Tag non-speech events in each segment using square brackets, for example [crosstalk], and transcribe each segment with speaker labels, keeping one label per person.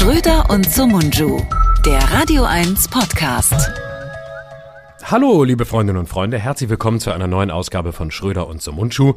Speaker 1: Schröder und Sumunju, der Radio 1 Podcast.
Speaker 2: Hallo, liebe Freundinnen und Freunde, herzlich willkommen zu einer neuen Ausgabe von Schröder und Sumunchu.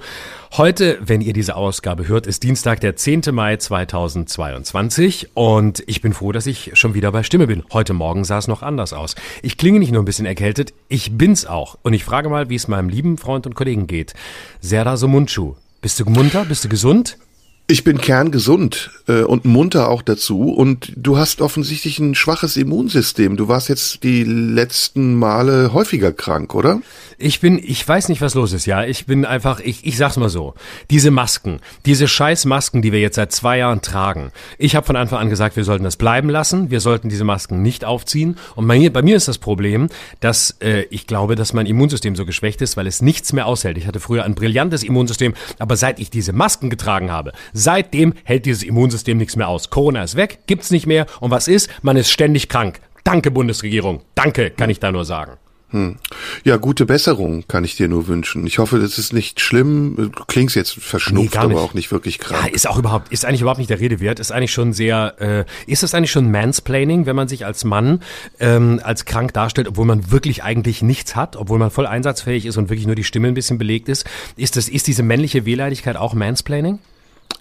Speaker 2: Heute, wenn ihr diese Ausgabe hört, ist Dienstag, der 10. Mai 2022 und ich bin froh, dass ich schon wieder bei Stimme bin. Heute Morgen sah es noch anders aus. Ich klinge nicht nur ein bisschen erkältet, ich bin's auch und ich frage mal, wie es meinem lieben Freund und Kollegen geht. Serda Sumunchu, bist du munter, bist du gesund?
Speaker 3: Ich bin kerngesund äh, und munter auch dazu. Und du hast offensichtlich ein schwaches Immunsystem. Du warst jetzt die letzten Male häufiger krank, oder?
Speaker 2: Ich bin, ich weiß nicht, was los ist, ja. Ich bin einfach, ich, ich sag's mal so. Diese Masken, diese scheiß Masken, die wir jetzt seit zwei Jahren tragen. Ich habe von Anfang an gesagt, wir sollten das bleiben lassen. Wir sollten diese Masken nicht aufziehen. Und bei mir, bei mir ist das Problem, dass äh, ich glaube, dass mein Immunsystem so geschwächt ist, weil es nichts mehr aushält. Ich hatte früher ein brillantes Immunsystem, aber seit ich diese Masken getragen habe, Seitdem hält dieses Immunsystem nichts mehr aus. Corona ist weg, gibt's nicht mehr. Und was ist? Man ist ständig krank. Danke, Bundesregierung. Danke, kann ich da nur sagen.
Speaker 3: Hm. Ja, gute Besserung kann ich dir nur wünschen. Ich hoffe, das ist nicht schlimm. Du klingst jetzt verschnupft, nee, aber auch nicht wirklich krank.
Speaker 2: Ja, ist auch überhaupt, ist eigentlich überhaupt nicht der Rede wert. Ist eigentlich schon sehr, äh, ist das eigentlich schon Mansplaining, wenn man sich als Mann ähm, als krank darstellt, obwohl man wirklich eigentlich nichts hat, obwohl man voll einsatzfähig ist und wirklich nur die Stimme ein bisschen belegt ist. Ist das, ist diese männliche Wehleidigkeit auch Mansplaining?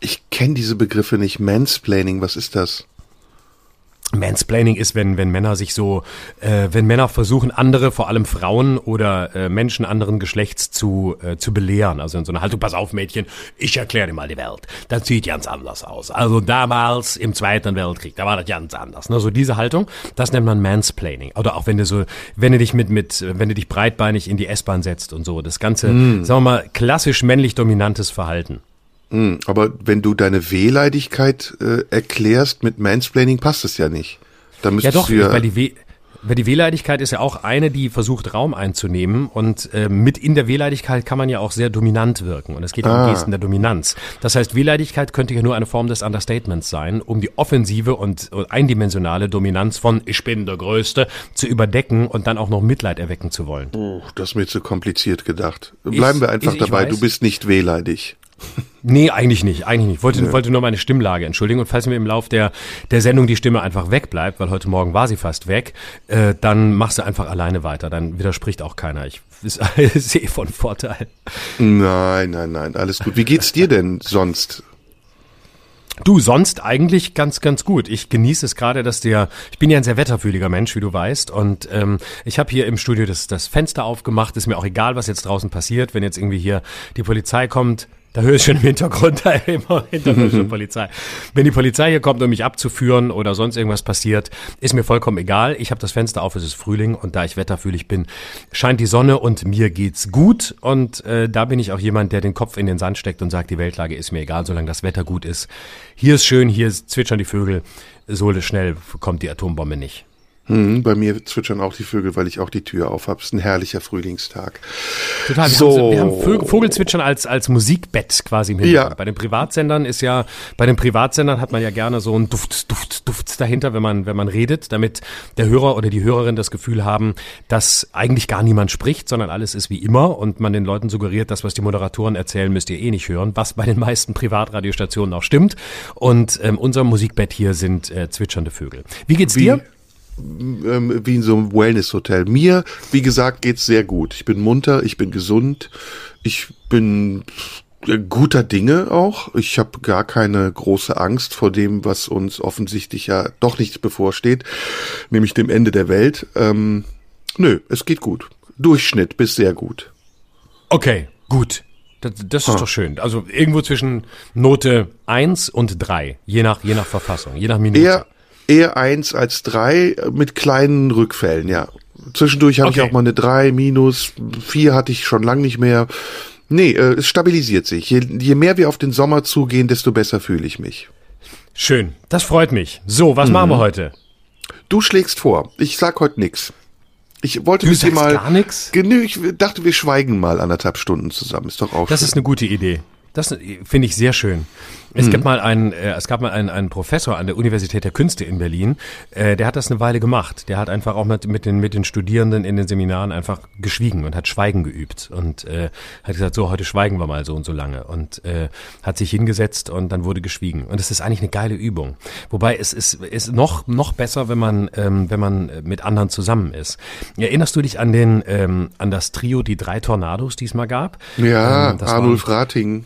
Speaker 3: Ich kenne diese Begriffe nicht. Mansplaining, was ist das?
Speaker 2: Mansplaining ist, wenn, wenn Männer sich so, äh, wenn Männer versuchen, andere, vor allem Frauen oder äh, Menschen anderen Geschlechts zu, äh, zu belehren. Also in so einer Haltung, pass auf Mädchen, ich erkläre dir mal die Welt. Das sieht ganz anders aus. Also damals im Zweiten Weltkrieg, da war das ganz anders. Ne? So diese Haltung, das nennt man Mansplaining. Oder auch wenn du so, wenn du dich mit, mit, wenn du dich breitbeinig in die S-Bahn setzt und so. Das ganze, mm. sagen wir mal, klassisch männlich dominantes Verhalten.
Speaker 3: Hm, aber wenn du deine Wehleidigkeit äh, erklärst mit Mansplaining, passt es ja nicht.
Speaker 2: Da ja doch, ja weil die Weh weil die Wehleidigkeit ist ja auch eine, die versucht, Raum einzunehmen. Und äh, mit in der Wehleidigkeit kann man ja auch sehr dominant wirken. Und es geht ah. um Gesten der Dominanz. Das heißt, Wehleidigkeit könnte ja nur eine Form des Understatements sein, um die offensive und eindimensionale Dominanz von Ich bin der Größte zu überdecken und dann auch noch Mitleid erwecken zu wollen.
Speaker 3: Oh, das ist mir zu kompliziert gedacht. Bleiben ich, wir einfach ich, ich dabei, weiß. du bist nicht wehleidig.
Speaker 2: Nee, eigentlich nicht, eigentlich nicht. Wollte, wollte nur meine Stimmlage entschuldigen. Und falls mir im Lauf der, der Sendung die Stimme einfach wegbleibt, weil heute Morgen war sie fast weg, äh, dann machst du einfach alleine weiter. Dann widerspricht auch keiner. Ich [laughs] sehe von Vorteil.
Speaker 3: Nein, nein, nein, alles gut. Wie geht's dir denn sonst?
Speaker 2: Du, sonst eigentlich ganz, ganz gut. Ich genieße es gerade, dass der, ich bin ja ein sehr wetterfühliger Mensch, wie du weißt, und ähm, ich habe hier im Studio das, das Fenster aufgemacht. Ist mir auch egal, was jetzt draußen passiert, wenn jetzt irgendwie hier die Polizei kommt da höre ich schon im Hintergrund [laughs] da immer Hintergrund Polizei. Wenn die Polizei hier kommt, um mich abzuführen oder sonst irgendwas passiert, ist mir vollkommen egal. Ich habe das Fenster auf, es ist Frühling und da ich wetterfühlig bin, scheint die Sonne und mir geht's gut. Und äh, da bin ich auch jemand, der den Kopf in den Sand steckt und sagt, die Weltlage ist mir egal, solange das Wetter gut ist. Hier ist schön, hier zwitschern die Vögel. So schnell kommt die Atombombe nicht.
Speaker 3: Hm, bei mir zwitschern auch die Vögel, weil ich auch die Tür auf habe. Es ist ein herrlicher Frühlingstag.
Speaker 2: Total. Wir so. haben, wir haben Vogelzwitschern als, als Musikbett quasi im Hintergrund. Ja. Bei den Privatsendern ist ja, bei den Privatsendern hat man ja gerne so ein Duft, Duft, Duft dahinter, wenn man, wenn man redet, damit der Hörer oder die Hörerin das Gefühl haben, dass eigentlich gar niemand spricht, sondern alles ist wie immer und man den Leuten suggeriert, das, was die Moderatoren erzählen, müsst ihr eh nicht hören, was bei den meisten Privatradiostationen auch stimmt. Und ähm, unser Musikbett hier sind äh, zwitschernde Vögel. Wie geht's wie? dir?
Speaker 3: Ähm, wie in so einem Wellness-Hotel. Mir, wie gesagt, geht's sehr gut. Ich bin munter, ich bin gesund, ich bin guter Dinge auch. Ich habe gar keine große Angst vor dem, was uns offensichtlich ja doch nicht bevorsteht, nämlich dem Ende der Welt. Ähm, nö, es geht gut. Durchschnitt bis sehr gut.
Speaker 2: Okay, gut. Das, das ist ah. doch schön. Also irgendwo zwischen Note 1 und 3, je nach, je nach Verfassung, je nach Minute.
Speaker 3: Eher, eher eins als drei mit kleinen Rückfällen, ja. Zwischendurch habe okay. ich auch mal eine drei minus, vier hatte ich schon lang nicht mehr. Nee, äh, es stabilisiert sich. Je, je mehr wir auf den Sommer zugehen, desto besser fühle ich mich.
Speaker 2: Schön, das freut mich. So, was mhm. machen wir heute?
Speaker 3: Du schlägst vor. Ich sag heute nix. Ich wollte
Speaker 2: du
Speaker 3: dir mal
Speaker 2: gar nix?
Speaker 3: Genü, ich dachte, wir schweigen mal anderthalb Stunden zusammen. Ist doch auch
Speaker 2: Das
Speaker 3: schön.
Speaker 2: ist eine gute Idee. Das finde ich sehr schön. Es, mhm. gibt mal einen, äh, es gab mal einen, einen Professor an der Universität der Künste in Berlin, äh, der hat das eine Weile gemacht. Der hat einfach auch mit, mit, den, mit den Studierenden in den Seminaren einfach geschwiegen und hat Schweigen geübt und äh, hat gesagt, so, heute schweigen wir mal so und so lange und äh, hat sich hingesetzt und dann wurde geschwiegen. Und es ist eigentlich eine geile Übung. Wobei es ist, ist noch, noch besser, wenn man, ähm, wenn man mit anderen zusammen ist. Erinnerst du dich an den, ähm, an das Trio, die drei Tornados, die es mal gab?
Speaker 3: Ja, ähm, Arnulf Rating.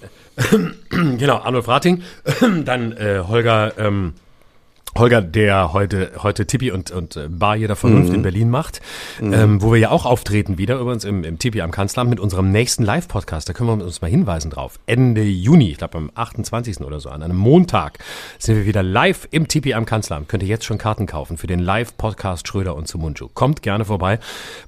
Speaker 2: Genau, Arnold Rating, [clears throat] dann äh, Holger ähm, Holger, der heute, heute Tippi und, und äh, Bar jeder Vernunft mhm. in Berlin macht, mhm. ähm, wo wir ja auch auftreten wieder übrigens im, im Tippi am Kanzleramt mit unserem nächsten Live-Podcast. Da können wir uns mal hinweisen drauf. Ende Juni, ich glaube am 28. oder so, an einem Montag sind wir wieder live im Tippi am Kanzleramt. Könnt ihr jetzt schon Karten kaufen für den Live-Podcast Schröder und Sumunju. Kommt gerne vorbei.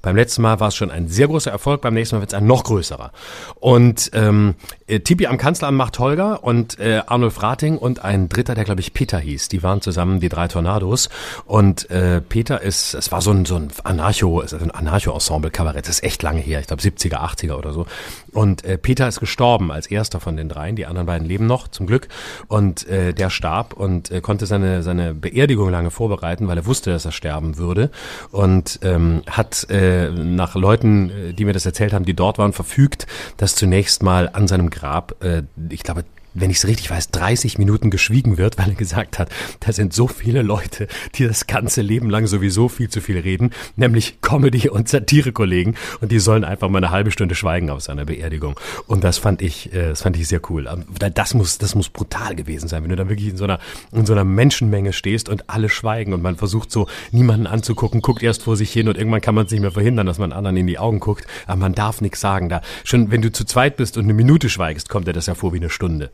Speaker 2: Beim letzten Mal war es schon ein sehr großer Erfolg, beim nächsten Mal wird es ein noch größerer. Und ähm, äh, Tippi am Kanzleramt macht Holger und äh, Arnulf Rating und ein Dritter, der glaube ich Peter hieß. Die waren zusammen die drei Tornados. Und äh, Peter ist, es war so ein, so ein Anarcho, ein Anarcho-Ensemble-Kabarett, das ist echt lange her, ich glaube 70er, 80er oder so. Und äh, Peter ist gestorben als erster von den dreien, die anderen beiden leben noch, zum Glück. Und äh, der starb und äh, konnte seine, seine Beerdigung lange vorbereiten, weil er wusste, dass er sterben würde. Und ähm, hat äh, nach Leuten, äh, die mir das erzählt haben, die dort waren, verfügt, dass zunächst mal an seinem Grab, äh, ich glaube, wenn ich es richtig weiß, 30 Minuten geschwiegen wird, weil er gesagt hat, da sind so viele Leute, die das ganze Leben lang sowieso viel zu viel reden, nämlich Comedy- und Satire-Kollegen und die sollen einfach mal eine halbe Stunde schweigen auf seiner Beerdigung. Und das fand ich, äh, das fand ich sehr cool. Das muss, das muss brutal gewesen sein, wenn du da wirklich in so einer, in so einer Menschenmenge stehst und alle schweigen und man versucht so niemanden anzugucken, guckt erst vor sich hin und irgendwann kann man es nicht mehr verhindern, dass man anderen in die Augen guckt, aber man darf nichts sagen. Da schon, wenn du zu zweit bist und eine Minute schweigst, kommt dir das ja vor wie eine Stunde.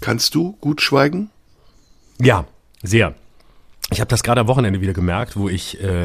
Speaker 3: Kannst du gut schweigen?
Speaker 2: Ja, sehr. Ich habe das gerade am Wochenende wieder gemerkt, wo ich, äh,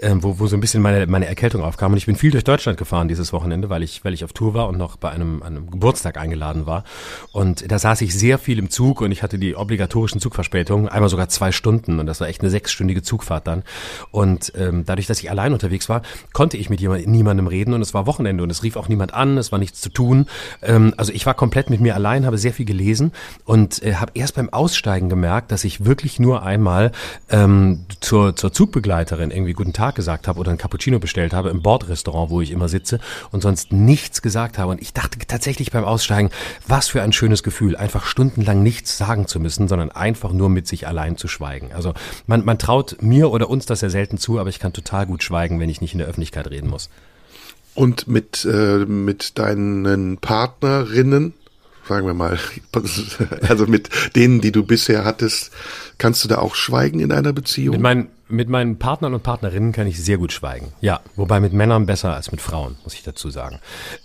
Speaker 2: äh, wo, wo so ein bisschen meine, meine Erkältung aufkam. Und ich bin viel durch Deutschland gefahren dieses Wochenende, weil ich, weil ich auf Tour war und noch bei einem, einem Geburtstag eingeladen war. Und da saß ich sehr viel im Zug und ich hatte die obligatorischen Zugverspätungen, einmal sogar zwei Stunden. Und das war echt eine sechsstündige Zugfahrt dann. Und ähm, dadurch, dass ich allein unterwegs war, konnte ich mit jemand, niemandem reden. Und es war Wochenende und es rief auch niemand an, es war nichts zu tun. Ähm, also ich war komplett mit mir allein, habe sehr viel gelesen und äh, habe erst beim Aussteigen gemerkt, dass ich wirklich nur einmal ähm, zur, zur Zugbegleiterin irgendwie guten Tag gesagt habe oder ein Cappuccino bestellt habe im Bordrestaurant, wo ich immer sitze und sonst nichts gesagt habe. Und ich dachte tatsächlich beim Aussteigen, was für ein schönes Gefühl, einfach stundenlang nichts sagen zu müssen, sondern einfach nur mit sich allein zu schweigen. Also man, man traut mir oder uns das ja selten zu, aber ich kann total gut schweigen, wenn ich nicht in der Öffentlichkeit reden muss.
Speaker 3: Und mit, äh, mit deinen Partnerinnen, sagen wir mal, [laughs] also mit denen, die du bisher hattest, kannst du da auch schweigen in einer Beziehung?
Speaker 2: Mit meinen, mit meinen Partnern und Partnerinnen kann ich sehr gut schweigen. Ja, wobei mit Männern besser als mit Frauen, muss ich dazu sagen.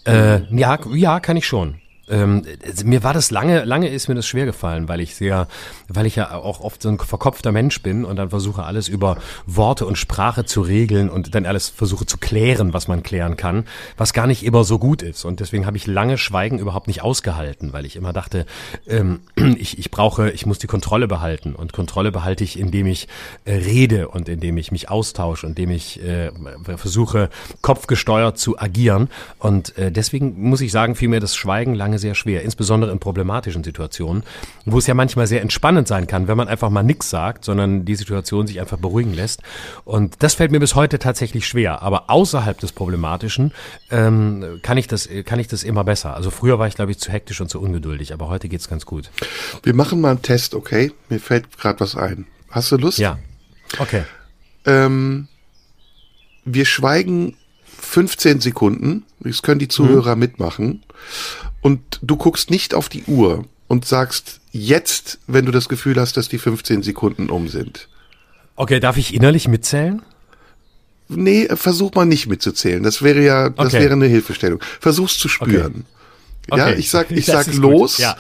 Speaker 2: Äh, ja, ja, kann ich schon ähm, mir war das lange, lange ist mir das schwer gefallen, weil ich sehr, weil ich ja auch oft so ein verkopfter Mensch bin und dann versuche alles über Worte und Sprache zu regeln und dann alles versuche zu klären, was man klären kann, was gar nicht immer so gut ist. Und deswegen habe ich lange Schweigen überhaupt nicht ausgehalten, weil ich immer dachte, ähm, [clears throat] ich, ich brauche, ich muss die Kontrolle behalten. Und Kontrolle behalte ich, indem ich äh, rede und indem ich mich austausche, indem ich äh, versuche, kopfgesteuert zu agieren. Und äh, deswegen muss ich sagen, fiel das Schweigen lange lange sehr schwer, insbesondere in problematischen Situationen, wo es ja manchmal sehr entspannend sein kann, wenn man einfach mal nichts sagt, sondern die Situation sich einfach beruhigen lässt. Und das fällt mir bis heute tatsächlich schwer. Aber außerhalb des Problematischen ähm, kann ich das kann ich das immer besser. Also früher war ich glaube ich zu hektisch und zu ungeduldig, aber heute geht's ganz gut.
Speaker 3: Wir machen mal einen Test, okay? Mir fällt gerade was ein. Hast du Lust?
Speaker 2: Ja. Okay.
Speaker 3: Ähm, wir schweigen 15 Sekunden. Das können die Zuhörer mhm. mitmachen und du guckst nicht auf die Uhr und sagst jetzt, wenn du das Gefühl hast, dass die 15 Sekunden um sind.
Speaker 2: Okay, darf ich innerlich mitzählen?
Speaker 3: Nee, versuch mal nicht mitzuzählen. Das wäre ja, das okay. wäre eine Hilfestellung. Versuch's zu spüren. Okay. Ja, ich sag, ich [laughs] sag los. Ja.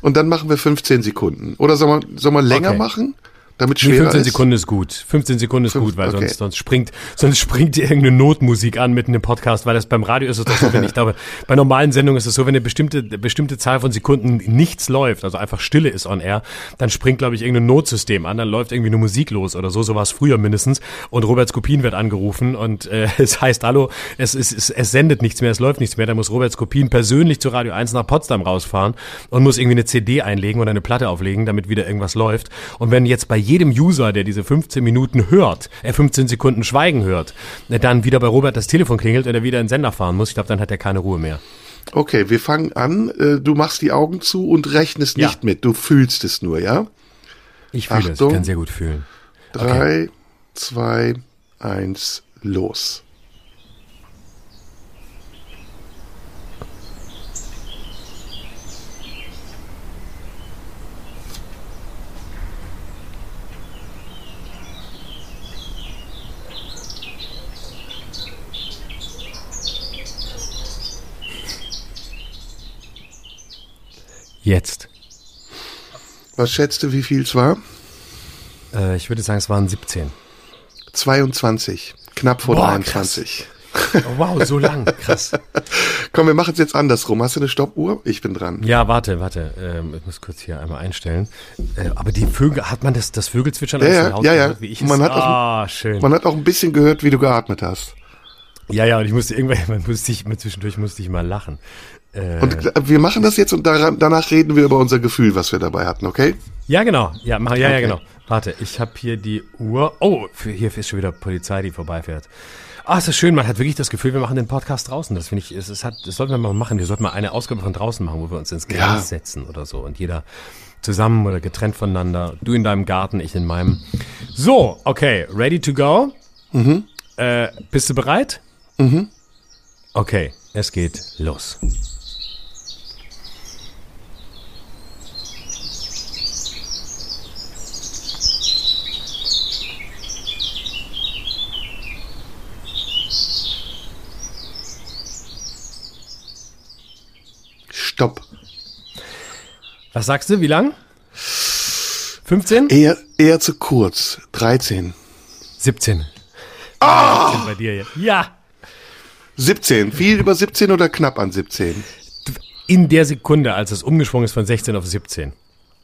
Speaker 3: Und dann machen wir 15 Sekunden. Oder soll man, soll man länger okay. machen? Damit
Speaker 2: Nee,
Speaker 3: schwerer
Speaker 2: 15
Speaker 3: ist?
Speaker 2: Sekunden ist gut. 15 Sekunden ist
Speaker 3: Fünf-
Speaker 2: gut, weil
Speaker 3: okay.
Speaker 2: sonst, sonst springt, sonst springt dir irgendeine Notmusik an mitten im Podcast, weil das beim Radio ist es doch so, wenn ich [laughs] glaube, bei normalen Sendungen ist es so, wenn eine bestimmte, bestimmte Zahl von Sekunden nichts läuft, also einfach Stille ist on air, dann springt, glaube ich, irgendein Notsystem an, dann läuft irgendwie eine Musik los oder so, so war es früher mindestens und Robert Skopin wird angerufen und äh, [laughs] es heißt, hallo, es, es, es, es sendet nichts mehr, es läuft nichts mehr, dann muss Robert Skopin persönlich zu Radio 1 nach Potsdam rausfahren und muss irgendwie eine CD einlegen oder eine Platte auflegen, damit wieder irgendwas läuft. Und wenn jetzt bei jedem User, der diese 15 Minuten hört, er 15 Sekunden Schweigen hört, äh, dann wieder bei Robert das Telefon klingelt und er wieder in den Sender fahren muss, ich glaube, dann hat er keine Ruhe mehr.
Speaker 3: Okay, wir fangen an. Äh, Du machst die Augen zu und rechnest
Speaker 2: Ja.
Speaker 3: nicht mit. Du fühlst es nur, ja?
Speaker 2: Ich fühle es, ich kann sehr gut fühlen.
Speaker 3: Drei, zwei, eins, los.
Speaker 2: Jetzt.
Speaker 3: Was schätzt du, wie viel es war?
Speaker 2: Äh, ich würde sagen, es waren 17.
Speaker 3: 22. Knapp vor
Speaker 2: Boah,
Speaker 3: 23.
Speaker 2: Oh, wow, so lang, krass. [laughs]
Speaker 3: Komm, wir machen es jetzt andersrum. Hast du eine Stoppuhr? Ich bin dran.
Speaker 2: Ja, warte, warte. Ähm, ich muss kurz hier einmal einstellen. Äh, aber die Vögel, hat man das, das Vögelzwitschern
Speaker 3: Ja,
Speaker 2: auch
Speaker 3: ja,
Speaker 2: laut
Speaker 3: ja, ja.
Speaker 2: gehört, wie ich
Speaker 3: Man
Speaker 2: es?
Speaker 3: hat auch-
Speaker 2: ah, schön.
Speaker 3: Man hat auch ein bisschen gehört, wie du geatmet hast.
Speaker 2: Ja, ja, und ich musste irgendwann, [laughs] man musste ich, zwischendurch musste ich mal lachen. Äh,
Speaker 3: Und äh, wir machen das jetzt und daran, danach reden wir über unser Gefühl, was wir dabei hatten, okay?
Speaker 2: ja, genau. Ja, mach, ja, ja,
Speaker 3: Okay.
Speaker 2: genau. Warte, ich habe hier die Uhr. Oh, für, hier ist schon wieder Polizei, die vorbeifährt. Ah, es ist schön, man hat wirklich das Gefühl, wir machen den Podcast draußen. Das finde ich, es, es hat, das sollten wir mal machen. Wir sollten mal eine Ausgabe von draußen machen, wo wir uns ins Gras
Speaker 3: Ja.
Speaker 2: setzen oder so und jeder zusammen oder getrennt voneinander. Du in deinem Garten, ich in meinem. So, okay, ready to go? Mhm. Äh, bist du bereit? Mhm. Okay, es geht los.
Speaker 3: Stopp.
Speaker 2: Was sagst du? Wie lang? 15?
Speaker 3: Eher, eher zu kurz. 13.
Speaker 2: 17. Ah! 17 bei dir jetzt. Ja.
Speaker 3: 17. Viel über 17 oder knapp an 17?
Speaker 2: In der Sekunde, als es umgesprungen ist von 16 auf 17.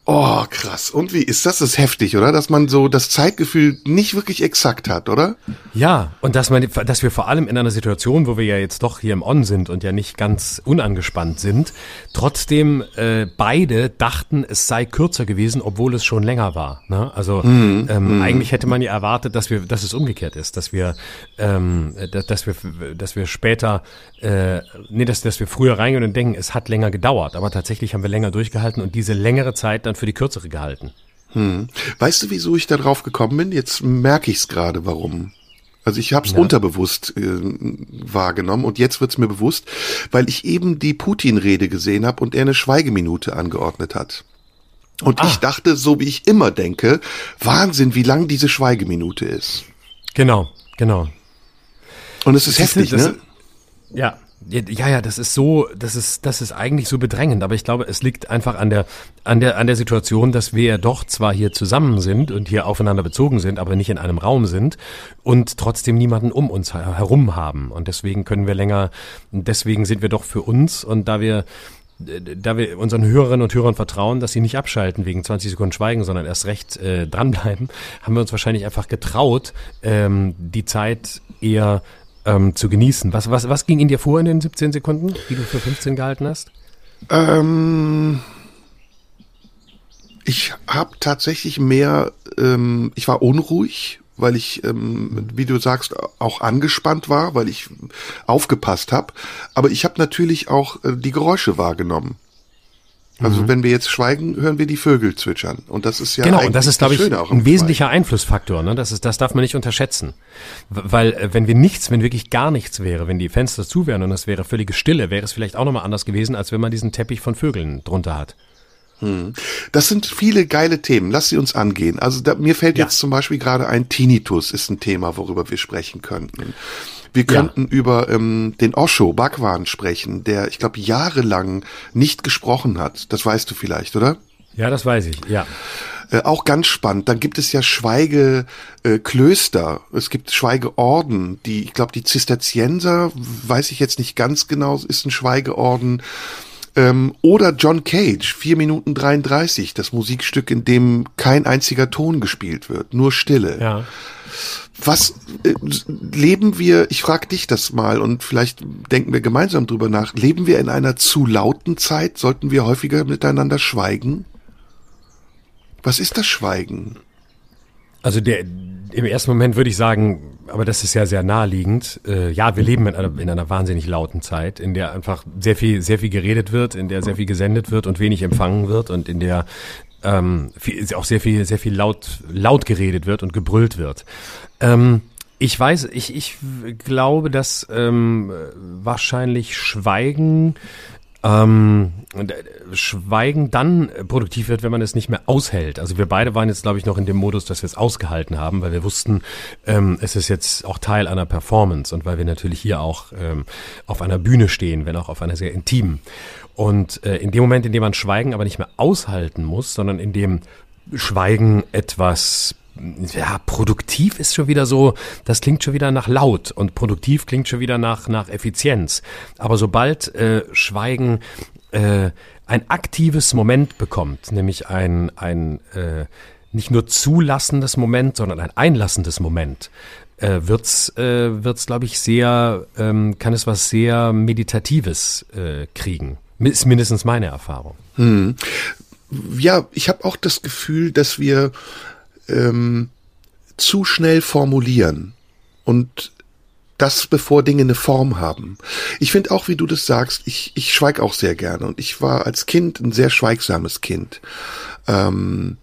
Speaker 3: Oh, krass. Und wie ist das? Das ist heftig, oder? Dass man so das Zeitgefühl nicht wirklich exakt hat, oder?
Speaker 2: Ja, und dass, man, dass wir vor allem in einer Situation, wo wir ja jetzt doch hier im On sind und ja nicht ganz unangespannt sind, trotzdem äh, beide dachten, es sei kürzer gewesen, obwohl es schon länger war. Ne? Also ähm, eigentlich hätte man ja erwartet, dass wir, dass es umgekehrt ist, dass wir, ähm, dass, dass wir, dass wir später, äh, nee, dass, dass wir früher reingehen und denken, es hat länger gedauert, aber tatsächlich haben wir länger durchgehalten und diese längere Zeit dann für die kürzere gehalten.
Speaker 3: Weißt du, wieso ich da drauf gekommen bin? Jetzt merke ich es gerade, warum. Also ich habe es unterbewusst äh, wahrgenommen und jetzt wird's mir bewusst, weil ich eben die Putin-Rede gesehen habe und er eine Schweigeminute angeordnet hat. Und ich dachte, so wie ich immer denke, Wahnsinn, wie lang diese Schweigeminute ist.
Speaker 2: Genau, genau.
Speaker 3: Und es ist
Speaker 2: Siehste,
Speaker 3: heftig,
Speaker 2: das-
Speaker 3: ne?
Speaker 2: Ja, ja, ja, das ist so, das ist, das ist eigentlich so bedrängend, aber ich glaube, es liegt einfach an der, an der, an der Situation, dass wir ja doch zwar hier zusammen sind und hier aufeinander bezogen sind, aber nicht in einem Raum sind und trotzdem niemanden um uns her- herum haben. Und deswegen können wir länger, deswegen sind wir doch für uns und da wir, da wir unseren Hörerinnen und Hörern vertrauen, dass sie nicht abschalten wegen 20 Sekunden Schweigen, sondern erst recht äh, dranbleiben, haben wir uns wahrscheinlich einfach getraut, ähm, die Zeit eher ähm, zu genießen. Was, was, was ging in dir vor in den 17 Sekunden, die du für 15 gehalten hast?
Speaker 3: Ähm, ich habe tatsächlich mehr, ähm, ich war unruhig, weil ich, ähm, wie du sagst, auch angespannt war, weil ich aufgepasst habe. Aber ich habe natürlich auch äh, die Geräusche wahrgenommen. Also wenn wir jetzt schweigen, hören wir die Vögel zwitschern. Und das ist ja
Speaker 2: genau, und das ist, glaube ich, ein wesentlicher Einflussfaktor. Ne? Das, ist, das darf man nicht unterschätzen. Weil äh, wenn wir nichts, wenn wirklich gar nichts wäre, wenn die Fenster zu wären und es wäre völlige Stille, wäre es vielleicht auch nochmal anders gewesen, als wenn man diesen Teppich von Vögeln drunter hat.
Speaker 3: Das sind viele geile Themen. Lass sie uns angehen. Also da, mir fällt
Speaker 2: Ja.
Speaker 3: jetzt zum Beispiel gerade ein Tinnitus ist ein Thema, worüber wir sprechen könnten. Wir könnten über ähm, den Osho Bhagwan sprechen, der, ich glaube, jahrelang nicht gesprochen hat. Das weißt du vielleicht, oder?
Speaker 2: Ja, das weiß ich, ja.
Speaker 3: Äh, auch ganz spannend. Dann gibt es ja Schweigeklöster. Äh, es gibt Schweigeorden, die, ich glaube, die Zisterzienser, weiß ich jetzt nicht ganz genau, ist ein Schweigeorden. Ähm, oder John Cage, 4 Minuten 33, das Musikstück, in dem kein einziger Ton gespielt wird, nur Stille.
Speaker 2: Ja.
Speaker 3: Was äh, leben wir, ich frage dich das mal und vielleicht denken wir gemeinsam drüber nach, leben wir in einer zu lauten Zeit? Sollten wir häufiger miteinander schweigen? Was ist das Schweigen?
Speaker 2: Also der, im ersten Moment würde ich sagen, aber das ist ja sehr naheliegend. Äh, ja, wir leben in einer, in einer wahnsinnig lauten Zeit, in der einfach sehr viel, sehr viel geredet wird, in der sehr viel gesendet wird und wenig empfangen wird und in der ähm, viel, auch sehr viel, sehr viel laut, laut geredet wird und gebrüllt wird. Ähm, ich weiß, ich, ich glaube, dass ähm, wahrscheinlich Schweigen ähm, äh, Schweigen dann produktiv wird, wenn man es nicht mehr aushält. Also wir beide waren jetzt, glaube ich, noch in dem Modus, dass wir es ausgehalten haben, weil wir wussten, ähm, es ist jetzt auch Teil einer Performance und weil wir natürlich hier auch ähm, auf einer Bühne stehen, wenn auch auf einer sehr intimen. Und äh, in dem Moment, in dem man Schweigen aber nicht mehr aushalten muss, sondern in dem Schweigen etwas ja, produktiv ist schon wieder so, das klingt schon wieder nach laut und produktiv klingt schon wieder nach, nach Effizienz. Aber sobald äh, Schweigen äh, ein aktives Moment bekommt, nämlich ein, ein äh, nicht nur zulassendes Moment, sondern ein einlassendes Moment, äh, wird's, äh, wird's, glaube ich, sehr, ähm, kann es was sehr Meditatives äh, kriegen. Ist mindestens meine Erfahrung.
Speaker 3: Hm. Ja, ich habe auch das Gefühl, dass wir ähm, zu schnell formulieren und das bevor Dinge eine Form haben. Ich finde auch, wie du das sagst, ich, ich schweig auch sehr gerne und ich war als Kind ein sehr schweigsames Kind. Ähm,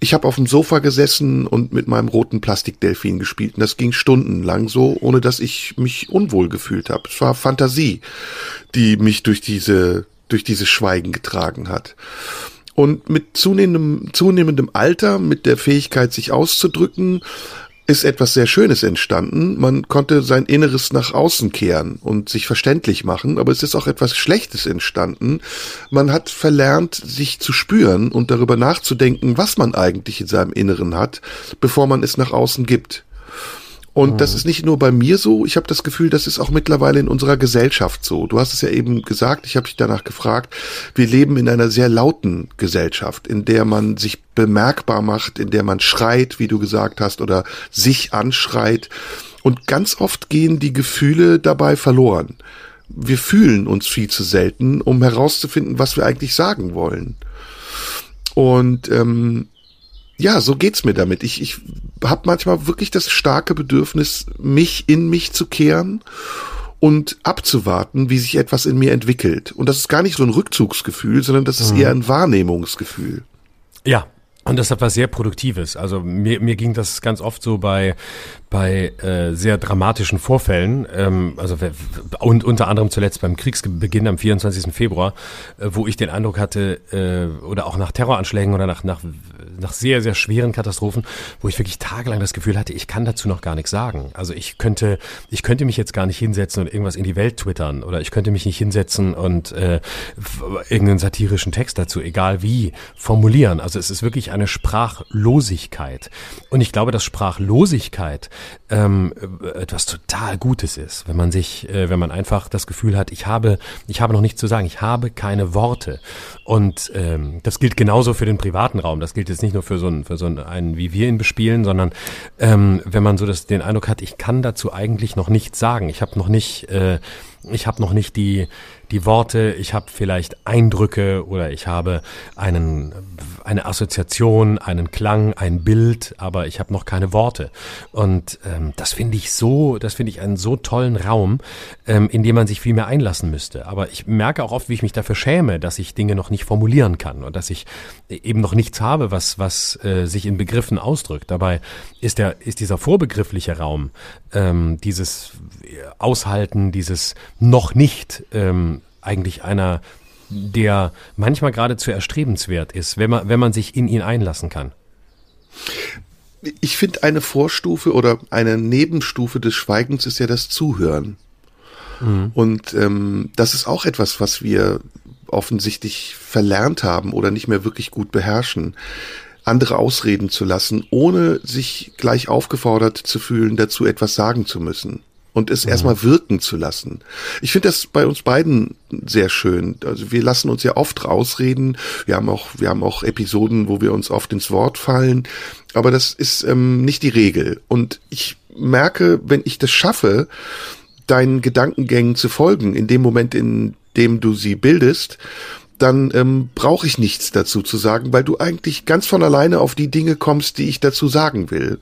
Speaker 3: ich habe auf dem Sofa gesessen und mit meinem roten Plastikdelfin gespielt und das ging stundenlang so, ohne dass ich mich unwohl gefühlt habe. Es war Fantasie, die mich durch diese durch dieses Schweigen getragen hat. Und mit zunehmendem, zunehmendem Alter, mit der Fähigkeit, sich auszudrücken, ist etwas sehr Schönes entstanden. Man konnte sein Inneres nach außen kehren und sich verständlich machen, aber es ist auch etwas Schlechtes entstanden. Man hat verlernt, sich zu spüren und darüber nachzudenken, was man eigentlich in seinem Inneren hat, bevor man es nach außen gibt. Und mhm. das ist nicht nur bei mir so, ich habe das Gefühl, das ist auch mittlerweile in unserer Gesellschaft so. Du hast es ja eben gesagt, ich habe dich danach gefragt. Wir leben in einer sehr lauten Gesellschaft, in der man sich bemerkbar macht, in der man schreit, wie du gesagt hast, oder sich anschreit. Und ganz oft gehen die Gefühle dabei verloren. Wir fühlen uns viel zu selten, um herauszufinden, was wir eigentlich sagen wollen. Und ähm, ja, so geht's mir damit. Ich, ich habe manchmal wirklich das starke Bedürfnis, mich in mich zu kehren und abzuwarten, wie sich etwas in mir entwickelt. Und das ist gar nicht so ein Rückzugsgefühl, sondern das ist mhm. eher ein Wahrnehmungsgefühl.
Speaker 2: Ja, und das hat was sehr Produktives. Also mir, mir ging das ganz oft so bei bei äh, sehr dramatischen Vorfällen, ähm, also und unter anderem zuletzt beim Kriegsbeginn am 24. Februar, äh, wo ich den Eindruck hatte, äh, oder auch nach Terroranschlägen oder nach, nach, nach sehr, sehr schweren Katastrophen, wo ich wirklich tagelang das Gefühl hatte, ich kann dazu noch gar nichts sagen. Also ich könnte, ich könnte mich jetzt gar nicht hinsetzen und irgendwas in die Welt twittern oder ich könnte mich nicht hinsetzen und äh, irgendeinen satirischen Text dazu, egal wie, formulieren. Also es ist wirklich eine Sprachlosigkeit. Und ich glaube, dass Sprachlosigkeit ähm, etwas total Gutes ist, wenn man sich, äh, wenn man einfach das Gefühl hat, ich habe, ich habe noch nichts zu sagen, ich habe keine Worte. Und ähm, das gilt genauso für den privaten Raum. Das gilt jetzt nicht nur für so einen, für so einen, wie wir ihn bespielen, sondern ähm, wenn man so das, den Eindruck hat, ich kann dazu eigentlich noch nichts sagen. Ich habe noch nicht, äh, ich habe noch nicht die die Worte, ich habe vielleicht Eindrücke oder ich habe einen, eine Assoziation, einen Klang, ein Bild, aber ich habe noch keine Worte. Und ähm, das finde ich so, das finde ich einen so tollen Raum, ähm, in dem man sich viel mehr einlassen müsste. Aber ich merke auch oft, wie ich mich dafür schäme, dass ich Dinge noch nicht formulieren kann und dass ich eben noch nichts habe, was, was äh, sich in Begriffen ausdrückt. Dabei ist der, ist dieser vorbegriffliche Raum, ähm, dieses Aushalten, dieses noch nicht ähm, eigentlich einer, der manchmal geradezu erstrebenswert ist, wenn man, wenn man sich in ihn einlassen kann.
Speaker 3: Ich finde, eine Vorstufe oder eine Nebenstufe des Schweigens ist ja das Zuhören. Mhm. Und ähm, das ist auch etwas, was wir offensichtlich verlernt haben oder nicht mehr wirklich gut beherrschen. andere ausreden zu lassen, ohne sich gleich aufgefordert zu fühlen, dazu etwas sagen zu müssen und es mhm. erstmal wirken zu lassen. Ich finde das bei uns beiden sehr schön. Also wir lassen uns ja oft rausreden. Wir haben auch, wir haben auch Episoden, wo wir uns oft ins Wort fallen. Aber das ist ähm, nicht die Regel. Und ich merke, wenn ich das schaffe, deinen Gedankengängen zu folgen, in dem Moment, in dem du sie bildest, dann ähm, brauche ich nichts dazu zu sagen, weil du eigentlich ganz von alleine auf die Dinge kommst, die ich dazu sagen will.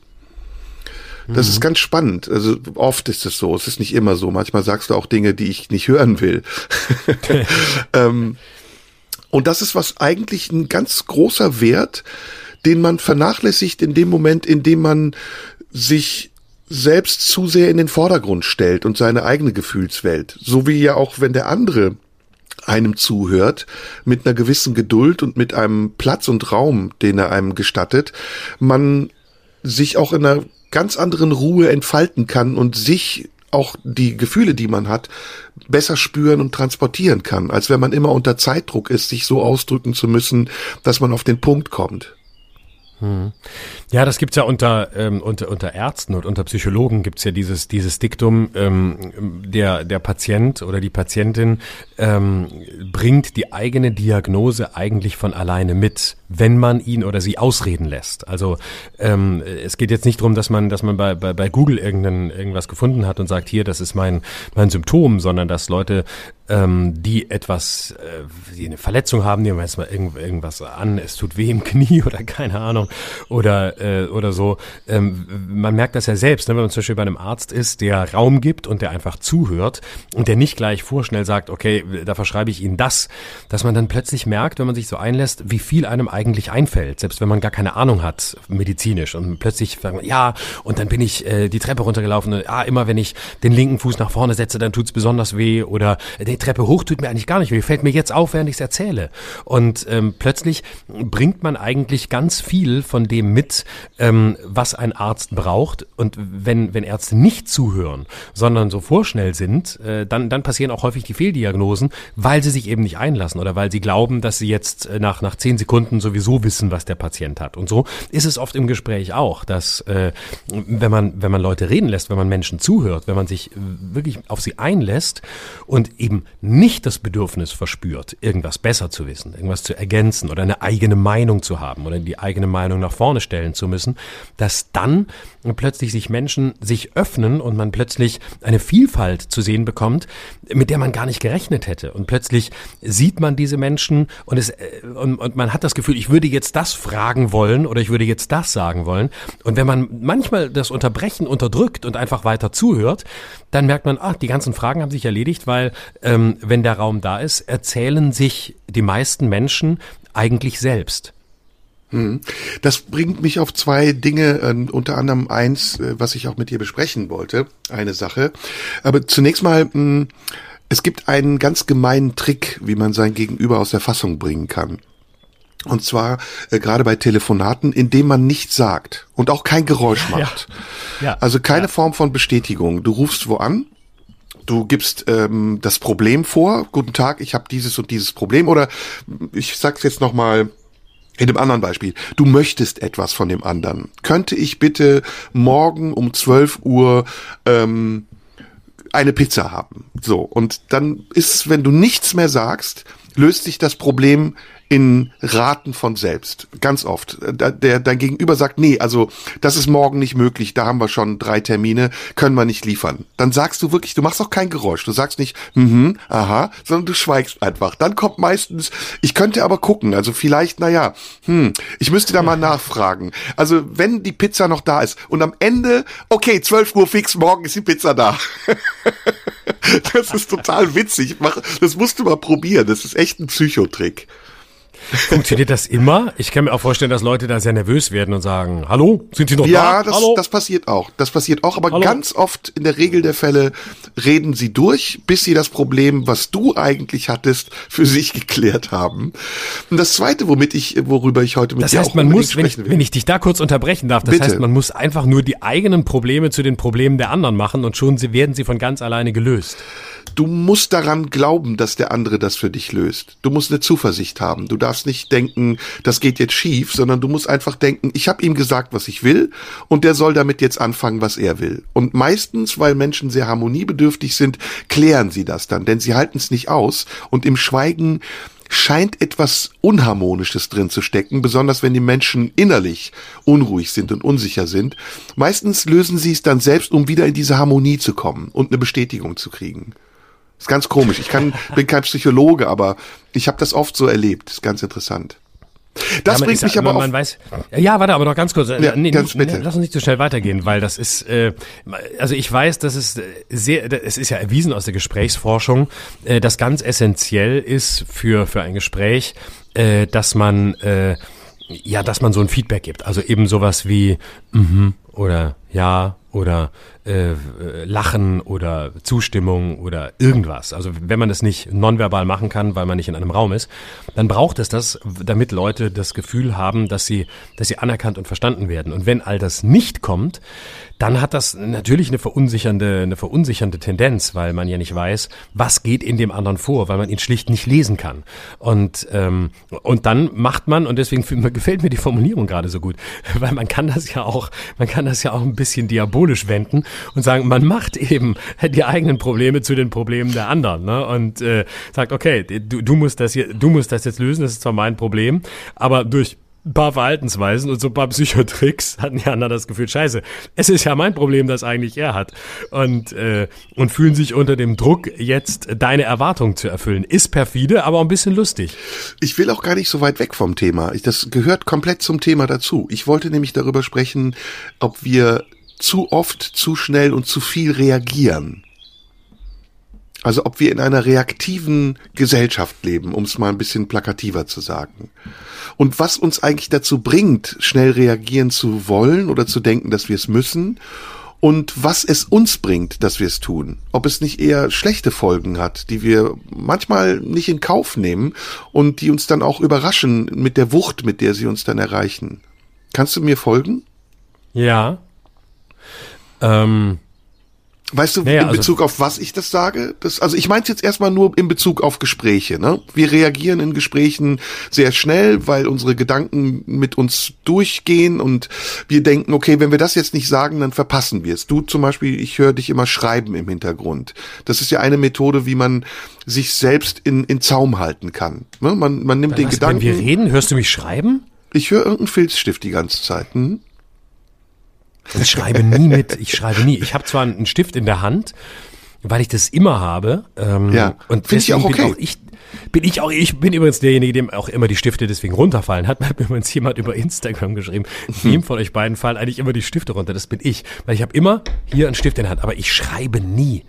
Speaker 3: Das mhm. ist ganz spannend. Also oft ist es so. Es ist nicht immer so. Manchmal sagst du auch Dinge, die ich nicht hören will. [laughs] [laughs] ähm, und das ist was eigentlich ein ganz großer Wert, den man vernachlässigt in dem Moment, in dem man sich selbst zu sehr in den Vordergrund stellt und seine eigene Gefühlswelt. So wie ja auch, wenn der andere einem zuhört, mit einer gewissen Geduld und mit einem Platz und Raum, den er einem gestattet, man sich auch in einer ganz anderen Ruhe entfalten kann und sich auch die Gefühle, die man hat, besser spüren und transportieren kann, als wenn man immer unter Zeitdruck ist, sich so ausdrücken zu müssen, dass man auf den Punkt kommt.
Speaker 2: Hm. Ja, das gibt's ja unter, ähm, unter, unter Ärzten und unter Psychologen gibt's ja dieses, dieses Diktum, ähm, der, der Patient oder die Patientin ähm, bringt die eigene Diagnose eigentlich von alleine mit, wenn man ihn oder sie ausreden lässt. Also ähm, es geht jetzt nicht darum, dass man, dass man bei, bei, bei Google irgendein, irgendwas gefunden hat und sagt, hier, das ist mein, mein Symptom, sondern dass Leute ähm, die etwas, äh, die eine Verletzung haben, nehmen wir jetzt mal irgend, irgendwas an, es tut weh im [laughs] Knie oder keine Ahnung oder äh, oder so. Ähm, man merkt das ja selbst, ne, wenn man zum Beispiel bei einem Arzt ist, der Raum gibt und der einfach zuhört und der nicht gleich vorschnell sagt, okay, da verschreibe ich Ihnen das, dass man dann plötzlich merkt, wenn man sich so einlässt, wie viel einem eigentlich einfällt, selbst wenn man gar keine Ahnung hat medizinisch und plötzlich ja und dann bin ich äh, die Treppe runtergelaufen und ah immer wenn ich den linken Fuß nach vorne setze, dann tut's besonders weh oder der die Treppe hoch tut mir eigentlich gar nicht weh, fällt mir jetzt auf, während ich es erzähle. Und ähm, plötzlich bringt man eigentlich ganz viel von dem mit, ähm, was ein Arzt braucht. Und wenn, wenn Ärzte nicht zuhören, sondern so vorschnell sind, äh, dann, dann passieren auch häufig die Fehldiagnosen, weil sie sich eben nicht einlassen oder weil sie glauben, dass sie jetzt äh, nach, nach zehn Sekunden sowieso wissen, was der Patient hat. Und so ist es oft im Gespräch auch, dass äh, wenn man, wenn man Leute reden lässt, wenn man Menschen zuhört, wenn man sich wirklich auf sie einlässt und eben nicht das Bedürfnis verspürt, irgendwas besser zu wissen, irgendwas zu ergänzen oder eine eigene Meinung zu haben oder die eigene Meinung nach vorne stellen zu müssen, dass dann plötzlich sich Menschen sich öffnen und man plötzlich eine Vielfalt zu sehen bekommt, mit der man gar nicht gerechnet hätte. Und plötzlich sieht man diese Menschen und, es, äh, und, und man hat das Gefühl, ich würde jetzt das fragen wollen oder ich würde jetzt das sagen wollen. Und wenn man manchmal das Unterbrechen unterdrückt und einfach weiter zuhört, dann merkt man, ah, die ganzen Fragen haben sich erledigt, weil ähm, wenn der Raum da ist, erzählen sich die meisten Menschen eigentlich selbst.
Speaker 3: Hm. Das bringt mich auf zwei Dinge, äh, unter anderem eins, äh, was ich auch mit dir besprechen wollte, eine Sache. Aber zunächst mal, mh, hm, es gibt einen ganz gemeinen Trick, wie man sein Gegenüber aus der Fassung bringen kann. Und zwar äh, gerade bei Telefonaten, indem man nichts sagt und auch kein Geräusch macht. Ja. ja. Also keine ja. Form von Bestätigung. Du rufst wo an, du gibst ähm, das Problem vor. Guten Tag, ich habe dieses und dieses Problem. Oder ich sag's jetzt noch mal in dem anderen Beispiel, du möchtest etwas von dem anderen. Könnte ich bitte morgen um 12 Uhr ähm, eine Pizza haben? So, und dann ist, wenn du nichts mehr sagst, löst sich das Problem in Raten von selbst. Ganz oft. Der, der dein Gegenüber sagt, nee, also das ist morgen nicht möglich, da haben wir schon drei Termine, können wir nicht liefern. Dann sagst du wirklich, du machst auch kein Geräusch. Du sagst nicht, mhm, aha, sondern du schweigst einfach. Dann kommt meistens, ich könnte aber gucken, also vielleicht, naja, hm, ich müsste da mal nachfragen. Also wenn die Pizza noch da ist und am Ende, okay, 12 Uhr fix, morgen ist die Pizza da. [laughs] das ist total witzig. Das musst du mal probieren. Das ist echt ein Psychotrick.
Speaker 2: Funktioniert das immer? Ich kann mir auch vorstellen, dass Leute da sehr nervös werden und sagen, hallo, sind Sie noch
Speaker 3: ja,
Speaker 2: da?
Speaker 3: Ja, das, das passiert auch. Das passiert auch, aber hallo? ganz oft in der Regel der Fälle reden sie durch, bis sie das Problem, was du eigentlich hattest, für sich geklärt haben. Und das zweite, womit ich, worüber ich heute mit
Speaker 2: das
Speaker 3: dir
Speaker 2: heißt,
Speaker 3: auch
Speaker 2: man muss, wenn ich, wenn ich dich da kurz unterbrechen darf, das Bitte. heißt, man muss einfach nur die eigenen Probleme zu den Problemen der anderen machen und schon werden sie von ganz alleine gelöst.
Speaker 3: Du musst daran glauben, dass der andere das für dich löst. Du musst eine Zuversicht haben. Du darfst nicht denken, das geht jetzt schief, sondern du musst einfach denken, ich habe ihm gesagt, was ich will und der soll damit jetzt anfangen, was er will. Und meistens, weil Menschen sehr harmoniebedürftig sind, klären sie das dann, denn sie halten es nicht aus und im Schweigen scheint etwas Unharmonisches drin zu stecken, besonders wenn die Menschen innerlich unruhig sind und unsicher sind. Meistens lösen sie es dann selbst, um wieder in diese Harmonie zu kommen und eine Bestätigung zu kriegen. Ist ganz komisch. Ich kann, bin kein Psychologe, aber ich habe das oft so erlebt. Ist ganz interessant. Das ja, bringt mich aber
Speaker 2: man, man weiß, ja, warte, aber noch ganz kurz.
Speaker 3: Ja, nee, ganz bitte.
Speaker 2: Lass uns nicht zu so schnell weitergehen, weil das ist, äh, also ich weiß, dass es sehr, es ist ja erwiesen aus der Gesprächsforschung, äh, dass ganz essentiell ist für für ein Gespräch, äh, dass man äh, ja, dass man so ein Feedback gibt. Also eben sowas wie mhm oder ja oder äh, Lachen oder Zustimmung oder irgendwas. Also wenn man das nicht nonverbal machen kann, weil man nicht in einem Raum ist, dann braucht es das, damit Leute das Gefühl haben, dass sie, dass sie anerkannt und verstanden werden. Und wenn all das nicht kommt, dann hat das natürlich eine verunsichernde, eine verunsichernde Tendenz, weil man ja nicht weiß, was geht in dem anderen vor, weil man ihn schlicht nicht lesen kann. Und, ähm, und dann macht man, und deswegen [laughs] gefällt mir die Formulierung gerade so gut, [laughs] weil man kann das ja auch, man kann das ja auch ein bisschen diabolisch wenden und sagen, man macht eben die eigenen Probleme zu den Problemen der anderen. Ne? Und äh, sagt, okay, du, du musst das hier, du musst das jetzt lösen, das ist zwar mein Problem, aber durch ein paar Verhaltensweisen und so ein paar Psychotricks hatten die anderen das Gefühl, scheiße, es ist ja mein Problem, das eigentlich er hat. Und, äh, und fühlen sich unter dem Druck, jetzt deine Erwartungen zu erfüllen. Ist perfide, aber auch ein bisschen lustig.
Speaker 3: Ich will auch gar nicht so weit weg vom Thema. Das gehört komplett zum Thema dazu. Ich wollte nämlich darüber sprechen, ob wir zu oft, zu schnell und zu viel reagieren. Also ob wir in einer reaktiven Gesellschaft leben, um es mal ein bisschen plakativer zu sagen. Und was uns eigentlich dazu bringt, schnell reagieren zu wollen oder zu denken, dass wir es müssen. Und was es uns bringt, dass wir es tun. Ob es nicht eher schlechte Folgen hat, die wir manchmal nicht in Kauf nehmen und die uns dann auch überraschen mit der Wucht, mit der sie uns dann erreichen. Kannst du mir folgen?
Speaker 2: Ja. Ähm,
Speaker 3: Weißt du, naja, in also Bezug also, auf was ich das sage? Das, also ich meine es jetzt erstmal nur in Bezug auf Gespräche. Ne? Wir reagieren in Gesprächen sehr schnell, weil unsere Gedanken mit uns durchgehen und wir denken, okay, wenn wir das jetzt nicht sagen, dann verpassen wir es. Du zum Beispiel, ich höre dich immer schreiben im Hintergrund. Das ist ja eine Methode, wie man sich selbst in, in Zaum halten kann. Ne? Man, man nimmt den Gedanken.
Speaker 2: Wenn wir reden, hörst du mich schreiben?
Speaker 3: Ich höre irgendeinen Filzstift die ganze Zeit. Hm?
Speaker 2: Ich schreibe nie mit. Ich schreibe nie. Ich habe zwar einen Stift in der Hand, weil ich das immer habe. Ähm,
Speaker 3: ja.
Speaker 2: Und finde ich auch okay. Bin auch ich, bin ich auch, ich bin übrigens derjenige, dem auch immer die Stifte deswegen runterfallen. Hat [laughs] mir übrigens jemand über Instagram geschrieben. Wem von euch beiden fallen eigentlich immer die Stifte runter? Das bin ich. Weil ich habe immer hier einen Stift in der Hand, aber ich schreibe nie.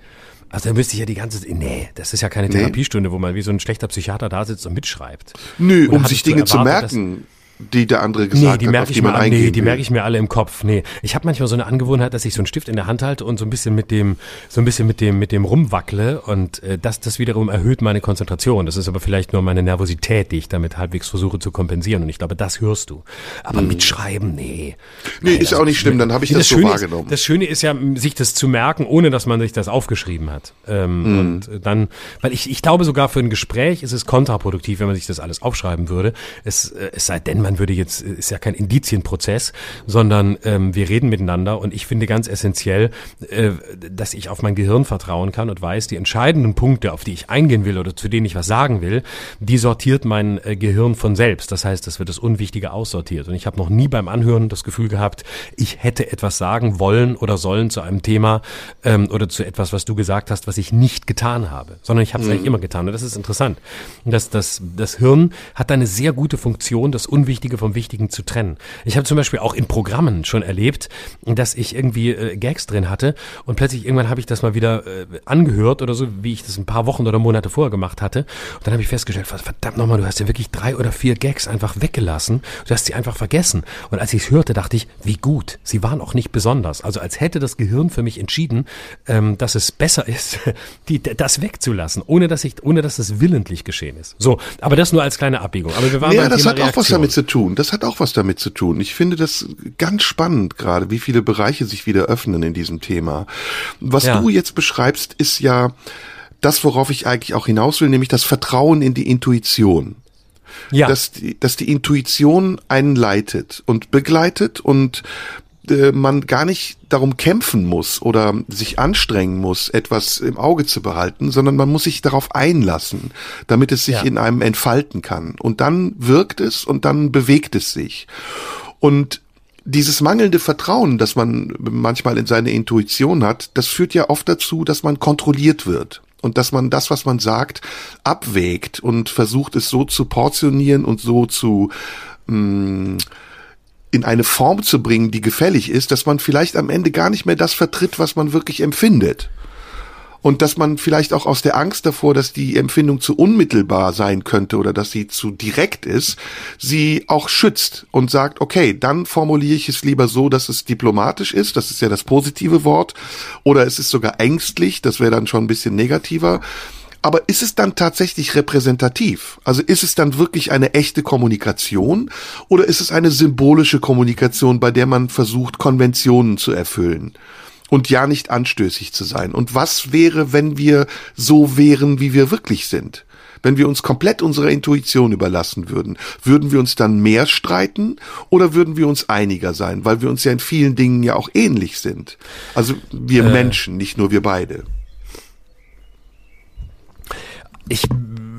Speaker 2: Also dann müsste ich ja die ganze Zeit, nee, das ist ja keine Therapiestunde, wo man wie so ein schlechter Psychiater da sitzt und mitschreibt.
Speaker 3: Nö, um sich Dinge zu merken die der andere gesagt
Speaker 2: nee, die merke ich die mir, Nee, die merke ich mir alle im Kopf. Nee, ich habe manchmal so eine Angewohnheit, dass ich so einen Stift in der Hand halte und so ein bisschen mit dem so ein bisschen mit dem mit dem rumwackle und äh, das das wiederum erhöht meine Konzentration. Das ist aber vielleicht nur meine Nervosität, die ich damit halbwegs versuche zu kompensieren und ich glaube, das hörst du. Aber hm. mitschreiben, nee.
Speaker 3: Nee, ist ja auch nicht schlimm, dann habe ich das, das so wahrgenommen.
Speaker 2: Ist, das Schöne ist ja sich das zu merken, ohne dass man sich das aufgeschrieben hat. Ähm, hm. und dann weil ich ich glaube sogar für ein Gespräch ist es kontraproduktiv, wenn man sich das alles aufschreiben würde. Es äh, es sei denn, man würde jetzt, ist ja kein Indizienprozess, sondern ähm, wir reden miteinander und ich finde ganz essentiell, äh, dass ich auf mein Gehirn vertrauen kann und weiß, die entscheidenden Punkte, auf die ich eingehen will oder zu denen ich was sagen will, die sortiert mein äh, Gehirn von selbst. Das heißt, das wird das Unwichtige aussortiert. Und ich habe noch nie beim Anhören das Gefühl gehabt, ich hätte etwas sagen wollen oder sollen zu einem Thema ähm, oder zu etwas, was du gesagt hast, was ich nicht getan habe, sondern ich habe es mhm. eigentlich immer getan. Und das ist interessant. Das, das, das Hirn hat eine sehr gute Funktion, das Unwichtige vom Wichtigen zu trennen. Ich habe zum Beispiel auch in Programmen schon erlebt, dass ich irgendwie äh, Gags drin hatte und plötzlich irgendwann habe ich das mal wieder äh, angehört oder so, wie ich das ein paar Wochen oder Monate vorher gemacht hatte. Und dann habe ich festgestellt, verdammt nochmal, du hast ja wirklich drei oder vier Gags einfach weggelassen. Du hast sie einfach vergessen. Und als ich es hörte, dachte ich, wie gut. Sie waren auch nicht besonders. Also als hätte das Gehirn für mich entschieden, ähm, dass es besser ist, [laughs] die, das wegzulassen, ohne dass ich, ohne dass es willentlich geschehen ist. So, aber das nur als kleine Abbiegung. Aber wir waren
Speaker 3: ja, das hat auch was damit zu tun. Das hat auch was damit zu tun. Ich finde das ganz spannend gerade, wie viele Bereiche sich wieder öffnen in diesem Thema. Was ja. du jetzt beschreibst, ist ja das, worauf ich eigentlich auch hinaus will, nämlich das Vertrauen in die Intuition. Ja. Dass die, dass die Intuition einen leitet und begleitet und äh, man gar nicht darum kämpfen muss oder sich anstrengen muss, etwas im Auge zu behalten, sondern man muss sich darauf einlassen, damit es sich ja. in einem entfalten kann. Und dann wirkt es und dann bewegt es sich. Und dieses mangelnde Vertrauen, das man manchmal in seine Intuition hat, das führt ja oft dazu, dass man kontrolliert wird und dass man das, was man sagt, abwägt und versucht es so zu portionieren und so zu mh, mm, in eine Form zu bringen, die gefällig ist, dass man vielleicht am Ende gar nicht mehr das vertritt, was man wirklich empfindet. Und dass man vielleicht auch aus der Angst davor, dass die Empfindung zu unmittelbar sein könnte oder dass sie zu direkt ist, sie auch schützt und sagt, okay, dann formuliere ich es lieber so, dass es diplomatisch ist, das ist ja das positive Wort, oder es ist sogar ängstlich, das wäre dann schon ein bisschen negativer aber ist es dann tatsächlich repräsentativ? Also ist es dann wirklich eine echte Kommunikation oder ist es eine symbolische Kommunikation, bei der man versucht, Konventionen zu erfüllen? Und ja nicht anstößig zu sein. Und was wäre, wenn wir so wären, wie wir wirklich sind? Wenn wir uns komplett unserer Intuition überlassen würden, würden wir uns dann mehr streiten oder würden wir uns einiger sein, weil wir uns ja in vielen Dingen ja auch ähnlich sind. Also wir äh. Menschen, nicht nur wir beide.
Speaker 2: Ich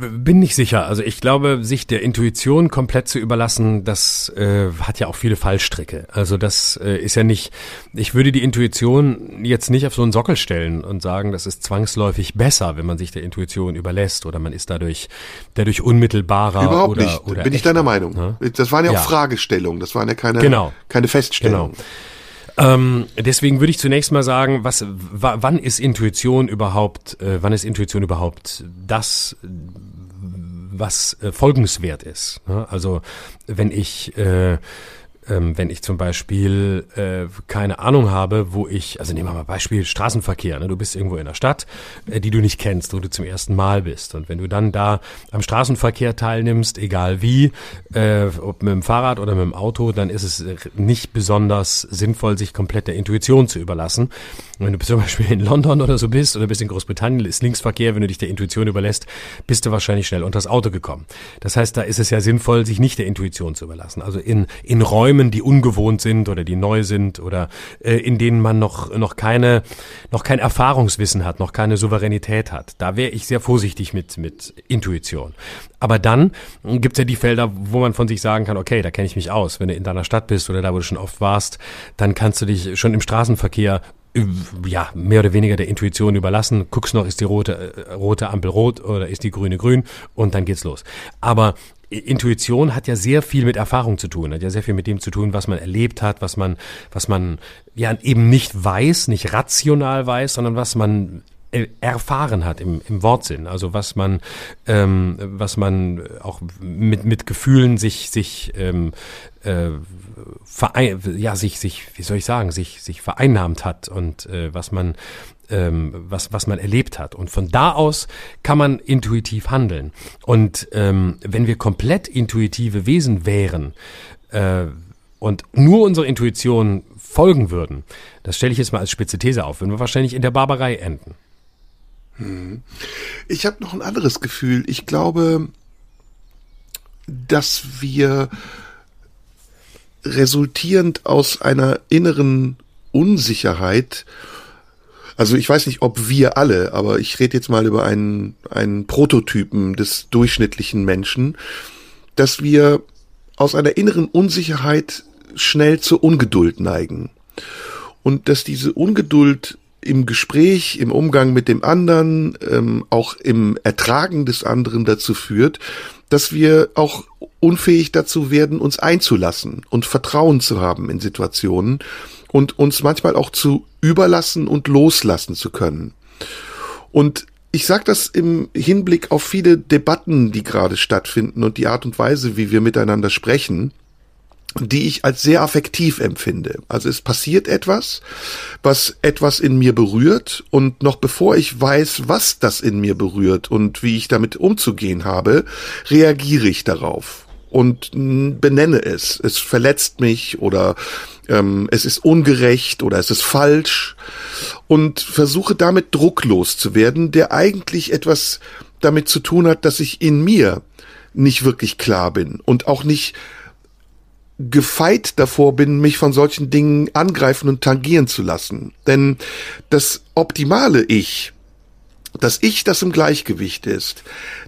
Speaker 2: bin nicht sicher. Also ich glaube, sich der Intuition komplett zu überlassen, das äh, hat ja auch viele Fallstricke. Also das äh, ist ja nicht, ich würde die Intuition jetzt nicht auf so einen Sockel stellen und sagen, das ist zwangsläufig besser, wenn man sich der Intuition überlässt oder man ist dadurch, dadurch unmittelbarer
Speaker 3: Überhaupt
Speaker 2: oder,
Speaker 3: nicht.
Speaker 2: oder
Speaker 3: bin ich deiner Meinung. Ne? Das waren ja auch ja. Fragestellungen, das waren ja keine, genau. keine Feststellungen. Genau.
Speaker 2: Ähm, deswegen würde ich zunächst mal sagen, was, wann ist Intuition überhaupt, äh, wann ist Intuition überhaupt das, was äh, folgenswert ist? Ne? Also wenn ich äh, ähm, wenn ich zum Beispiel äh, keine Ahnung habe, wo ich, also nehmen wir mal Beispiel Straßenverkehr, ne? du bist irgendwo in der Stadt, äh, die du nicht kennst, wo du zum ersten Mal bist. Und wenn du dann da am Straßenverkehr teilnimmst, egal wie, äh, ob mit dem Fahrrad oder mit dem Auto, dann ist es nicht besonders sinnvoll, sich komplett der Intuition zu überlassen. Wenn du [laughs] zum Beispiel in London oder so bist oder bist in Großbritannien, ist Linksverkehr, wenn du dich der Intuition überlässt, bist du wahrscheinlich schnell unter das Auto gekommen. Das heißt, da ist es ja sinnvoll, sich nicht der Intuition zu überlassen. Also in, in Räumen, Räumen, die ungewohnt sind oder die neu sind oder äh, in denen man noch noch keine noch kein Erfahrungswissen hat, noch keine Souveränität hat. Da wäre ich sehr vorsichtig mit mit Intuition. Aber dann gibt's ja die Felder, wo man von sich sagen kann, okay, da kenne ich mich aus. Wenn du in deiner Stadt bist oder da, wo du schon oft warst, dann kannst du dich schon im Straßenverkehr ja, mehr oder weniger der Intuition überlassen. Guckst noch, ist die rote, äh, rote Ampel rot oder ist die grüne grün und dann geht's los. Aber Intuition hat ja sehr viel mit Erfahrung zu tun, hat ja sehr viel mit dem zu tun, was man erlebt hat, was man, was man ja eben nicht weiß, nicht rational weiß, sondern was man erfahren hat im, im Wortsinn, also was man, ähm, was man auch mit, mit Gefühlen sich, sich, ähm, äh, verein, ja, sich, sich, wie soll ich sagen, sich, sich vereinnahmt hat und äh, was man, ähm, was, was man erlebt hat. Und von da aus kann man intuitiv handeln. Und ähm, wenn wir komplett intuitive Wesen wären, äh, und nur unserer Intuition folgen würden, das stelle ich jetzt mal als spitze These auf, würden wir wahrscheinlich in der Barbarei enden.
Speaker 3: Hm. Ich habe noch ein anderes Gefühl. Ich glaube, dass wir resultierend aus einer inneren Unsicherheit, also ich weiß nicht, ob wir alle, aber ich rede jetzt mal über einen, einen Prototypen des durchschnittlichen Menschen, dass wir aus einer inneren Unsicherheit schnell zur Ungeduld neigen. Und dass diese Ungeduld im Gespräch, im Umgang mit dem anderen, ähm, auch im Ertragen des anderen dazu führt, dass wir auch unfähig dazu werden, uns einzulassen und Vertrauen zu haben in Situationen und uns manchmal auch zu überlassen und loslassen zu können. Und ich sage das im Hinblick auf viele Debatten, die gerade stattfinden und die Art und Weise, wie wir miteinander sprechen die ich als sehr affektiv empfinde. Also es passiert etwas, was etwas in mir berührt und noch bevor ich weiß, was das in mir berührt und wie ich damit umzugehen habe, reagiere ich darauf. und benenne es. Es verletzt mich oder ähm, es ist ungerecht oder es ist falsch und versuche damit drucklos zu werden, der eigentlich etwas damit zu tun hat, dass ich in mir nicht wirklich klar bin und auch nicht gefeit davor bin, mich von solchen Dingen angreifen und tangieren zu lassen. Denn das optimale Ich, das Ich, das im Gleichgewicht ist,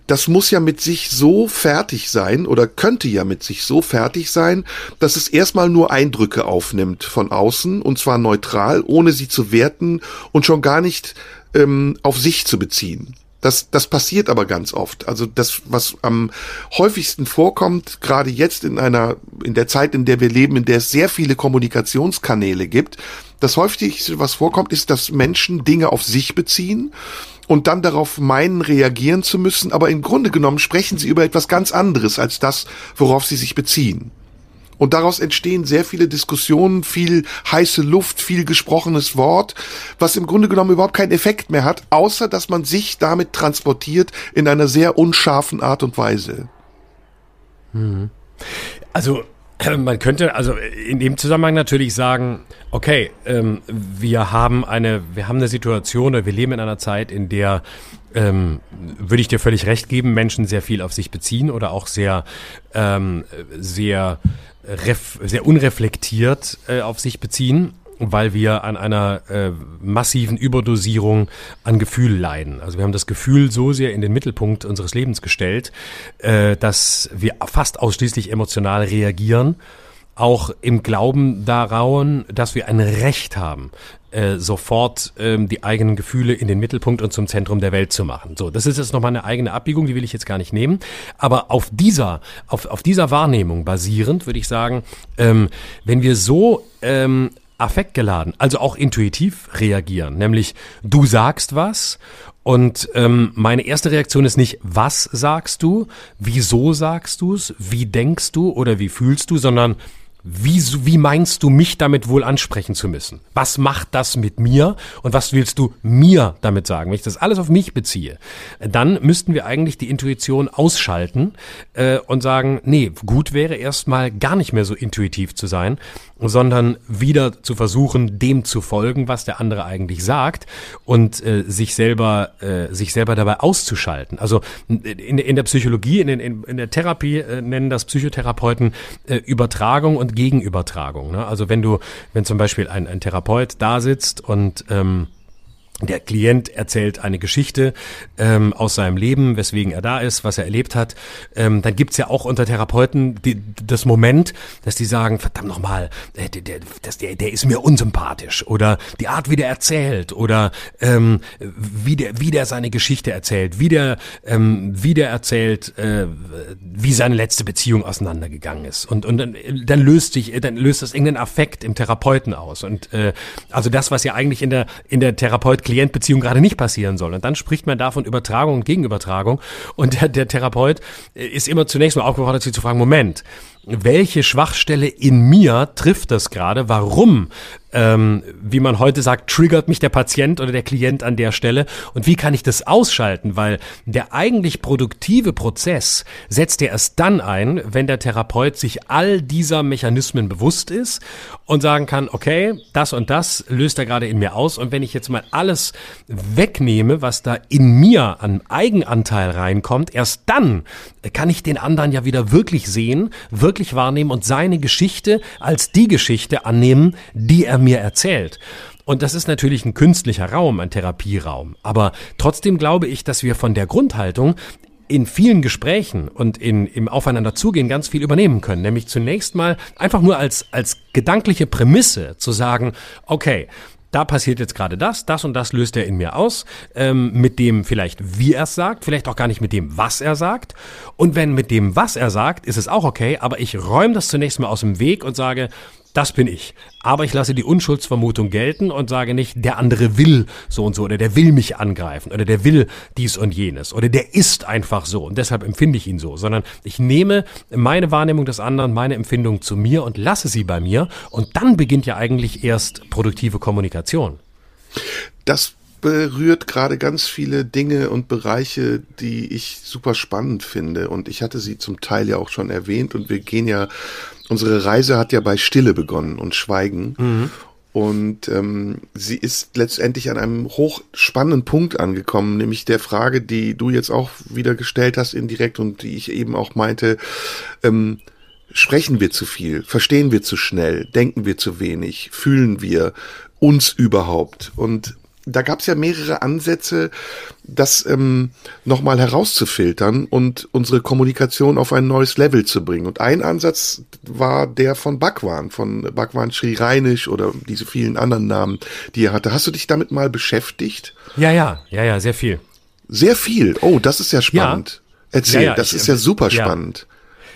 Speaker 3: das muss ja mit sich so fertig sein oder könnte ja mit sich so fertig sein, dass es erstmal nur Eindrücke aufnimmt von außen und zwar neutral, ohne sie zu werten und schon gar nicht ähm, auf sich zu beziehen. Das, das passiert aber ganz oft. Also das, was am häufigsten vorkommt, gerade jetzt in einer, in der Zeit, in der wir leben, in der es sehr viele Kommunikationskanäle gibt, das häufigste, was vorkommt, ist, dass Menschen Dinge auf sich beziehen und dann darauf meinen, reagieren zu müssen, aber im Grunde genommen sprechen sie über etwas ganz anderes als das, worauf sie sich beziehen. Und daraus entstehen sehr viele Diskussionen, viel heiße Luft, viel gesprochenes Wort, was im Grunde genommen überhaupt keinen Effekt mehr hat, außer dass man sich damit transportiert in einer sehr unscharfen Art und Weise.
Speaker 2: Hm. Also [clears throat] man könnte also in dem Zusammenhang natürlich sagen, okay, ähm, wir haben eine, wir haben eine Situation, oder wir leben in einer Zeit, in der ähm, würde ich dir völlig recht geben, Menschen sehr viel auf sich beziehen oder auch sehr, ähm, sehr sehr unreflektiert äh, auf sich beziehen, weil wir an einer äh, massiven Überdosierung an Gefühl leiden. Also wir haben das Gefühl so sehr in den Mittelpunkt unseres Lebens gestellt, äh, dass wir fast ausschließlich emotional reagieren auch im Glauben daran, dass wir ein Recht haben, äh, sofort ähm, die eigenen Gefühle in den Mittelpunkt und zum Zentrum der Welt zu machen. So, das ist jetzt nochmal eine eigene Abbiegung, die will ich jetzt gar nicht nehmen. Aber auf dieser, auf, auf dieser Wahrnehmung basierend würde ich sagen, ähm, wenn wir so ähm, affektgeladen, also auch intuitiv reagieren, nämlich du sagst was und ähm, meine erste Reaktion ist nicht, was sagst du, wieso sagst du es, wie denkst du oder wie fühlst du, sondern wie, wie meinst du mich damit wohl ansprechen zu müssen? Was macht das mit mir und was willst du mir damit sagen? Wenn ich das alles auf mich beziehe, dann müssten wir eigentlich die Intuition ausschalten äh, und sagen, nee, gut wäre erstmal gar nicht mehr so intuitiv zu sein, sondern wieder zu versuchen, dem zu folgen, was der andere eigentlich sagt und äh, sich selber äh, sich selber dabei auszuschalten. Also in, in der Psychologie, in, in, in der Therapie äh, nennen das Psychotherapeuten äh, Übertragung und Gegenübertragung. Ne? Also wenn du, wenn zum Beispiel ein, ein Therapeut da sitzt und ähm, der Klient erzählt eine Geschichte ähm, aus seinem Leben, weswegen er da ist, was er erlebt hat. Ähm, dann gibt's ja auch unter Therapeuten die, das Moment, dass die sagen, verdammt nochmal, äh, der, der, der, der ist mir unsympathisch. Oder die Art, wie der erzählt. Oder ähm, wie, der, wie der seine Geschichte erzählt. Wie der, ähm, wie der erzählt, äh, wie seine letzte Beziehung auseinandergegangen ist. Und, und dann, dann löst sich, dann löst das irgendeinen Affekt im Therapeuten aus. Und äh, also das, was ja eigentlich in der, in der Therapeut Klient-Beziehung gerade nicht passieren soll. Und dann spricht man davon Übertragung und Gegenübertragung. Und der, der Therapeut ist immer zunächst mal aufgefordert, sich zu fragen, Moment, welche Schwachstelle in mir trifft das gerade? Warum ähm, wie man heute sagt, triggert mich der Patient oder der Klient an der Stelle und wie kann ich das ausschalten? Weil der eigentlich produktive Prozess setzt ja erst dann ein, wenn der Therapeut sich all dieser Mechanismen bewusst ist und sagen kann, okay, das und das löst er gerade in mir aus und wenn ich jetzt mal alles wegnehme, was da in mir an Eigenanteil reinkommt, erst dann kann ich den anderen ja wieder wirklich sehen, wirklich wahrnehmen und seine Geschichte als die Geschichte annehmen, die er mir erzählt. Und das ist natürlich ein künstlicher Raum, ein Therapieraum. Aber trotzdem glaube ich, dass wir von der Grundhaltung in vielen Gesprächen und in, im Aufeinanderzugehen ganz viel übernehmen können. Nämlich zunächst mal einfach nur als, als gedankliche Prämisse zu sagen, okay, da passiert jetzt gerade das, das und das löst er in mir aus, ähm, mit dem vielleicht, wie er es sagt, vielleicht auch gar nicht mit dem, was er sagt. Und wenn mit dem, was er sagt, ist es auch okay, aber ich räume das zunächst mal aus dem Weg und sage, das bin ich. Aber ich lasse die Unschuldsvermutung gelten und sage nicht, der andere will so und so oder der will mich angreifen oder der will dies und jenes oder der ist einfach so und deshalb empfinde ich ihn so, sondern ich nehme meine Wahrnehmung des anderen, meine Empfindung zu mir und lasse sie bei mir und dann beginnt ja eigentlich erst produktive Kommunikation.
Speaker 3: Das berührt gerade ganz viele Dinge und Bereiche, die ich super spannend finde. Und ich hatte sie zum Teil ja auch schon erwähnt. Und wir gehen ja, unsere Reise hat ja bei Stille begonnen und Schweigen. Mhm. Und ähm, sie ist letztendlich an einem hochspannenden Punkt angekommen, nämlich der Frage, die du jetzt auch wieder gestellt hast indirekt und die ich eben auch meinte. Ähm, sprechen wir zu viel? Verstehen wir zu schnell? Denken wir zu wenig? Fühlen wir uns überhaupt? Und da gab es ja mehrere Ansätze, das ähm, nochmal herauszufiltern und unsere Kommunikation auf ein neues Level zu bringen. Und ein Ansatz war der von Bhagwan, von Bhagwan Sri Reinisch oder diese vielen anderen Namen, die er hatte. Hast du dich damit mal beschäftigt?
Speaker 2: Ja, ja, ja, ja, sehr viel.
Speaker 3: Sehr viel. Oh, das ist ja spannend. Ja. Erzähl, ja, ja, das ich, ist ja super spannend.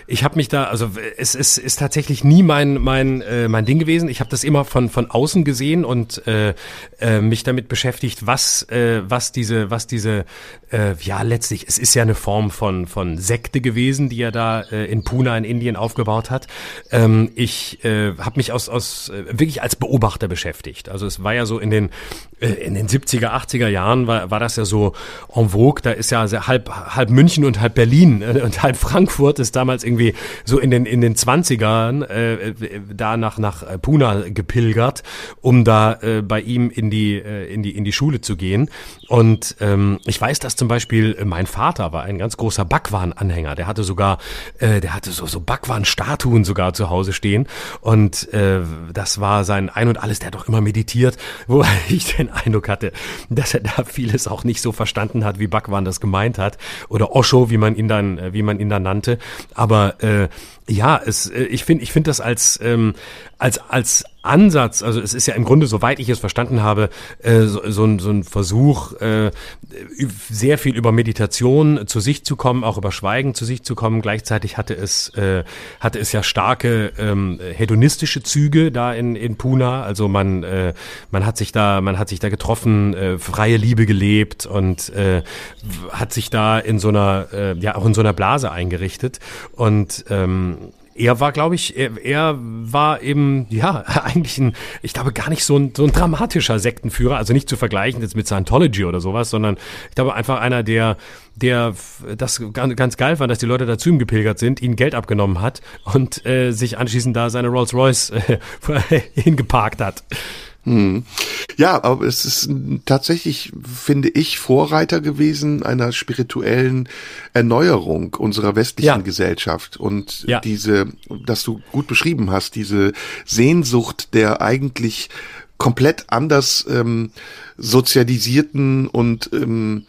Speaker 2: Ich habe mich da, also es, es ist tatsächlich nie mein mein äh, mein Ding gewesen. Ich habe das immer von von außen gesehen und äh, äh, mich damit beschäftigt, was äh, was diese was diese äh, ja letztlich es ist ja eine Form von von Sekte gewesen, die er da äh, in Pune in Indien aufgebaut hat. Ähm, ich äh, habe mich aus aus äh, wirklich als Beobachter beschäftigt. Also es war ja so in den äh, in den 70er 80er Jahren war war das ja so en vogue. Da ist ja halb halb München und halb Berlin äh, und halb Frankfurt ist damals irgendwie irgendwie so in den in den 20ern äh, da nach nach Puna gepilgert, um da äh, bei ihm in die äh, in die in die Schule zu gehen. Und ähm, ich weiß, dass zum Beispiel mein Vater war ein ganz großer Bhagwan-Anhänger. Der hatte sogar äh, der hatte so so Bhagwan-Statuen sogar zu Hause stehen. Und äh, das war sein Ein und Alles. Der hat doch immer meditiert, [laughs] wo ich den Eindruck hatte, dass er da vieles auch nicht so verstanden hat, wie Bhagwan das gemeint hat oder Osho, wie man ihn dann wie man ihn dann nannte. Aber äh, ja, es, äh, ich finde, ich finde das als ähm, als als Ansatz, also es ist ja im Grunde, soweit ich es verstanden habe, äh, so, so, ein, so ein Versuch, äh, sehr viel über Meditation zu sich zu kommen, auch über Schweigen zu sich zu kommen. Gleichzeitig hatte es äh, hatte es ja starke ähm, hedonistische Züge da in in Puna. Also man äh, man hat sich da man hat sich da getroffen, äh, freie Liebe gelebt und äh, hat sich da in so einer äh, ja auch in so einer Blase eingerichtet und ähm, er war, glaube ich, er, er war eben, ja, [laughs] eigentlich ein, ich glaube, gar nicht so ein, so ein dramatischer Sektenführer, also nicht zu vergleichen jetzt mit Scientology oder sowas, sondern ich glaube einfach einer, der, der das ganz geil fand, dass die Leute da zu ihm gepilgert sind, ihnen Geld abgenommen hat und äh, sich anschließend da seine Rolls Royce äh, [laughs] hingeparkt hat.
Speaker 3: Hm. Ja, aber es ist tatsächlich, finde ich, Vorreiter gewesen einer spirituellen Erneuerung unserer westlichen ja. Gesellschaft. Und ja. diese, dass du gut beschrieben hast, diese Sehnsucht der eigentlich komplett anders ähm, sozialisierten und ähm,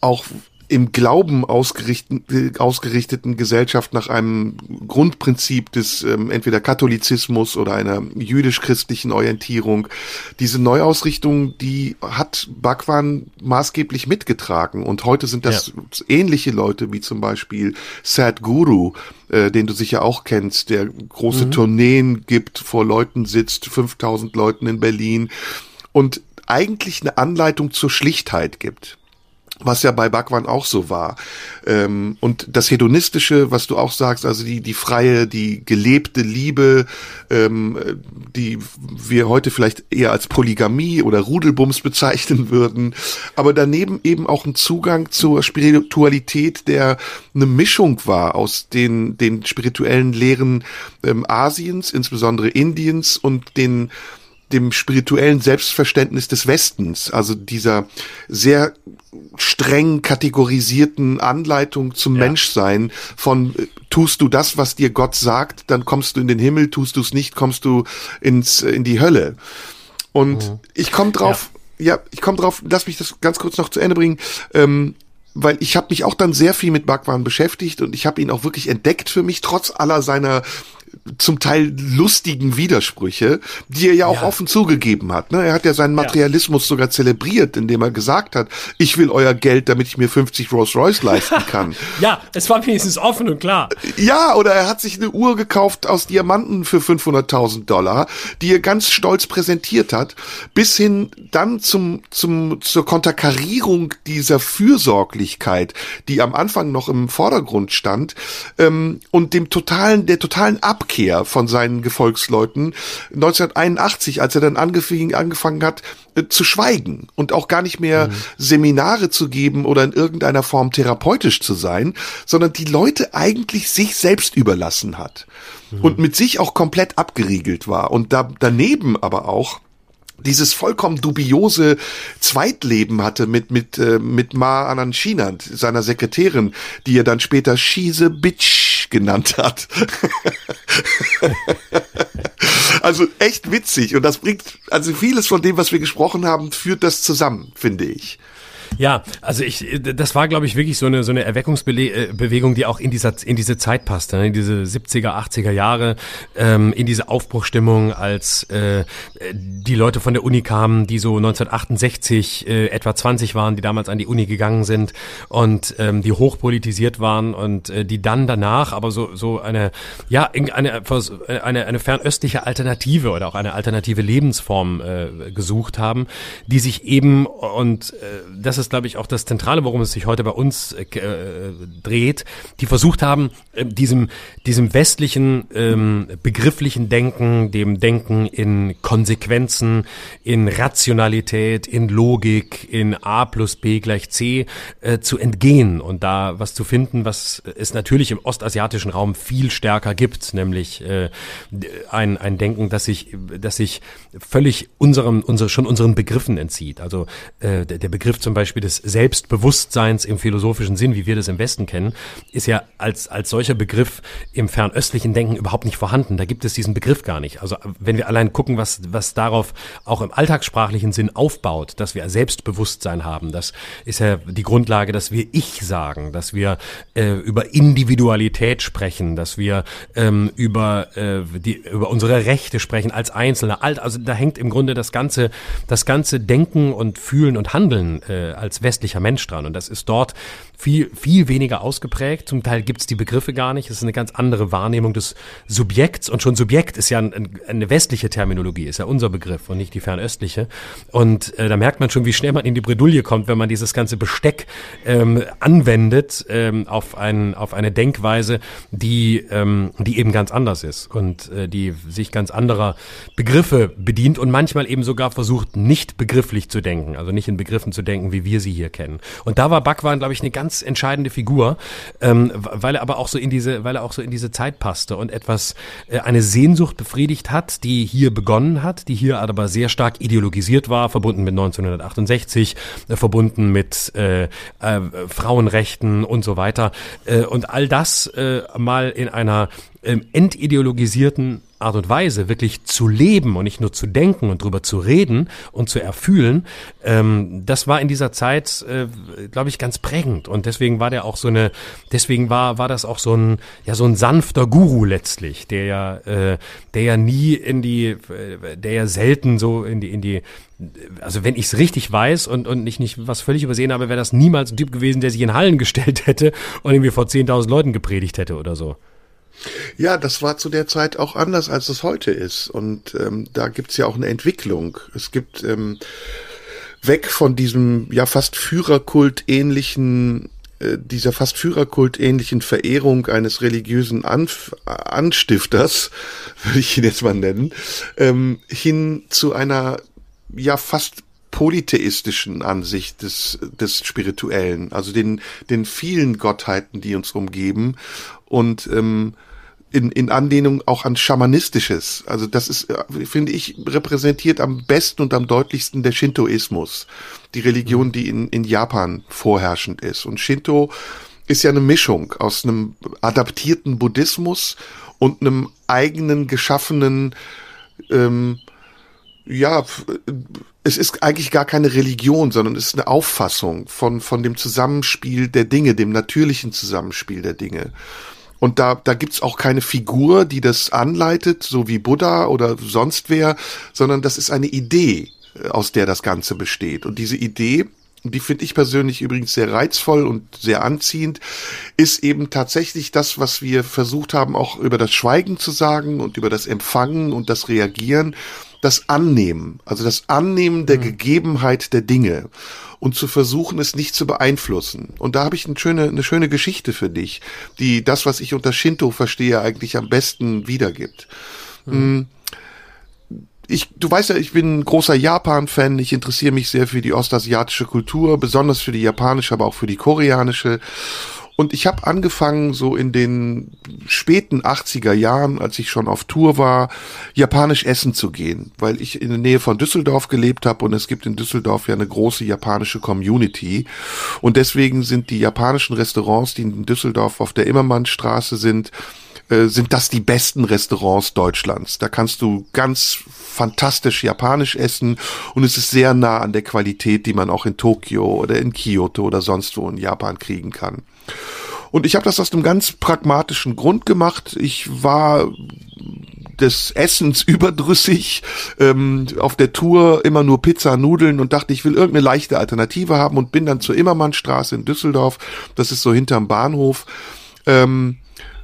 Speaker 3: auch im Glauben ausgerichteten, ausgerichteten Gesellschaft nach einem Grundprinzip des ähm, entweder Katholizismus oder einer jüdisch-christlichen Orientierung. Diese Neuausrichtung, die hat Bhagwan maßgeblich mitgetragen und heute sind das ja. ähnliche Leute wie zum Beispiel Sadhguru, äh, den du sicher auch kennst, der große mhm. Tourneen gibt, vor Leuten sitzt, 5000 Leuten in Berlin und eigentlich eine Anleitung zur Schlichtheit gibt was ja bei Bhagwan auch so war. Ähm, und das Hedonistische, was du auch sagst, also die, die freie, die gelebte Liebe, ähm, die wir heute vielleicht eher als Polygamie oder Rudelbums bezeichnen würden, aber daneben eben auch ein Zugang zur Spiritualität, der eine Mischung war aus den, den spirituellen Lehren ähm, Asiens, insbesondere Indiens und den dem spirituellen Selbstverständnis des Westens, also dieser sehr streng kategorisierten Anleitung zum ja. Menschsein von äh, tust du das, was dir Gott sagt, dann kommst du in den Himmel, tust du es nicht, kommst du ins in die Hölle. Und mhm. ich komme drauf, ja. ja, ich komme drauf, lass mich das ganz kurz noch zu Ende bringen. Ähm, weil ich habe mich auch dann sehr viel mit Bhagwan beschäftigt und ich habe ihn auch wirklich entdeckt für mich, trotz aller seiner zum Teil lustigen Widersprüche, die er ja auch ja. offen zugegeben hat. Ne? Er hat ja seinen Materialismus ja. sogar zelebriert, indem er gesagt hat, ich will euer Geld, damit ich mir 50 Rolls Royce leisten kann. [laughs]
Speaker 2: ja, es war wenigstens offen und klar.
Speaker 3: Ja, oder er hat sich eine Uhr gekauft aus Diamanten für 500.000 Dollar, die er ganz stolz präsentiert hat, bis hin dann zum, zum, zur Konterkarierung dieser Fürsorglichkeit, die am Anfang noch im Vordergrund stand, ähm, und dem totalen, der totalen Ab Abkehr von seinen Gefolgsleuten 1981, als er dann angefing, angefangen hat äh, zu schweigen und auch gar nicht mehr mhm. Seminare zu geben oder in irgendeiner Form therapeutisch zu sein, sondern die Leute eigentlich sich selbst überlassen hat mhm. und mit sich auch komplett abgeriegelt war und da daneben aber auch dieses vollkommen dubiose Zweitleben hatte mit mit äh, mit Ma Anancinant, seiner Sekretärin, die er dann später She's Bitch genannt hat. [laughs] also echt witzig und das bringt also vieles von dem, was wir gesprochen haben, führt das zusammen, finde ich.
Speaker 2: Ja, also ich, das war, glaube ich, wirklich so eine so eine Erweckungsbewegung, die auch in dieser in diese Zeit passte, ne? in diese 70er, 80er Jahre, ähm, in diese Aufbruchstimmung, als äh, die Leute von der Uni kamen, die so 1968 äh, etwa 20 waren, die damals an die Uni gegangen sind und ähm, die hochpolitisiert waren und äh, die dann danach aber so so eine ja eine eine eine fernöstliche Alternative oder auch eine alternative Lebensform äh, gesucht haben, die sich eben und äh, das ist, glaube ich, auch das Zentrale, worum es sich heute bei uns äh, äh, dreht, die versucht haben, äh, diesem, diesem westlichen ähm, begrifflichen Denken, dem Denken in Konsequenzen, in Rationalität, in Logik, in A plus B gleich C äh, zu entgehen und da was zu finden, was es natürlich im ostasiatischen Raum viel stärker gibt, nämlich äh, ein, ein Denken, das sich, das sich völlig unserem, unser, schon unseren Begriffen entzieht. Also äh, der, der Begriff zum Beispiel Beispiel des Selbstbewusstseins im philosophischen Sinn, wie wir das im Westen kennen, ist ja als, als solcher Begriff im fernöstlichen Denken überhaupt nicht vorhanden. Da gibt es diesen Begriff gar nicht. Also wenn wir allein gucken, was, was darauf auch im alltagssprachlichen Sinn aufbaut, dass wir Selbstbewusstsein haben, das ist ja die Grundlage, dass wir Ich sagen, dass wir äh, über Individualität sprechen, dass wir ähm, über, äh, die, über unsere Rechte sprechen als Einzelne. Also da hängt im Grunde das ganze, das ganze Denken und Fühlen und Handeln äh, als westlicher Mensch dran. Und das ist dort viel, viel weniger ausgeprägt. Zum Teil gibt's die Begriffe gar nicht. Es ist eine ganz andere Wahrnehmung des Subjekts. Und schon Subjekt ist ja ein, eine westliche Terminologie, ist ja unser Begriff und nicht die fernöstliche. Und äh, da merkt man schon, wie schnell man in die Bredouille kommt, wenn man dieses ganze Besteck ähm, anwendet ähm, auf, ein, auf eine Denkweise, die, ähm, die eben ganz anders ist und äh, die sich ganz anderer Begriffe bedient und manchmal eben sogar versucht, nicht begrifflich zu denken, also nicht in Begriffen zu denken, wie wir sie hier kennen. Und da war Bhagwan, glaube ich, eine ganz ganz entscheidende Figur, ähm, weil er aber auch so in diese, weil er auch so in diese Zeit passte und etwas, äh, eine Sehnsucht befriedigt hat, die hier begonnen hat, die hier aber sehr stark ideologisiert war, verbunden mit 1968, äh, verbunden mit äh, äh, Frauenrechten und so weiter. Äh, und all das äh, mal in einer ähm, entideologisierten Art und Weise wirklich zu leben und nicht nur zu denken und drüber zu reden und zu erfühlen, ähm, das war in dieser Zeit, äh, glaube ich, ganz prägend. Und deswegen war der auch so eine, deswegen war war das auch so ein ja so ein sanfter Guru letztlich, der ja äh, der ja nie in die, äh, der ja selten so in die in die also wenn ich es richtig weiß und, und ich nicht was völlig übersehen habe, wäre das niemals ein Typ gewesen, der sich in Hallen [laughs] gestellt hätte und irgendwie vor 10.000 Leuten gepredigt hätte oder so.
Speaker 3: Ja, das war zu der Zeit auch anders, als es heute ist. Und ähm, da gibt's ja auch eine Entwicklung. Es gibt ähm, weg von diesem ja fast Führerkult ähnlichen äh, dieser fast Führerkult ähnlichen Verehrung eines religiösen Anf Anstifters, [laughs] würde ich ihn jetzt mal nennen, ähm, hin zu einer ja fast polytheistischen Ansicht des, des Spirituellen, also den, den vielen Gottheiten, die uns umgeben und ähm, in, in Anlehnung auch an Schamanistisches. Also das ist, äh, finde ich, repräsentiert am besten und am deutlichsten der Shintoismus, die Religion, mhm. die in, in Japan vorherrschend ist. Und Shinto ist ja eine Mischung aus einem adaptierten Buddhismus und einem eigenen geschaffenen, ähm, ja, es ist eigentlich gar keine Religion, sondern es ist eine Auffassung von, von dem Zusammenspiel der Dinge, dem natürlichen Zusammenspiel der Dinge. Und da, da gibt's auch keine Figur, die das anleitet, so wie Buddha oder sonst wer, sondern das ist eine Idee, äh, aus der das Ganze besteht. Und diese Idee die finde ich persönlich übrigens sehr reizvoll und sehr anziehend, ist eben tatsächlich das, was wir versucht haben, auch über das Schweigen zu sagen und über das Empfangen und das Reagieren, das Annehmen, also das Annehmen der mhm. Gegebenheit der Dinge und zu versuchen, es nicht zu beeinflussen. Und da habe ich eine schöne, eine schöne Geschichte für dich, die das, was ich unter Shinto verstehe, eigentlich am besten wiedergibt. Mhm ich, du weißt ja, ich bin ein großer Japan-Fan. Ich interessiere mich sehr für die ostasiatische Kultur, besonders für die japanische, aber auch für die koreanische. Und ich habe angefangen, so in den späten 80er Jahren, als ich schon auf Tour war, japanisch essen zu gehen, weil ich in der Nähe von Düsseldorf gelebt habe und es gibt in Düsseldorf ja eine große japanische Community. Und deswegen sind die japanischen Restaurants, die in Düsseldorf auf der Immermannstraße sind, äh, sind das die besten Restaurants Deutschlands. Da kannst du ganz fantastisch japanisch essen und es ist sehr nah an der Qualität, die man auch in Tokio oder in Kyoto oder sonst wo in Japan kriegen kann. Und ich habe das aus einem ganz pragmatischen Grund gemacht. Ich war des Essens [laughs] überdrüssig, ähm, auf der Tour immer nur Pizza, Nudeln und dachte, ich will irgendeine leichte Alternative haben und bin dann zur Immermannstraße in Düsseldorf, das ist so hinterm Bahnhof, ähm,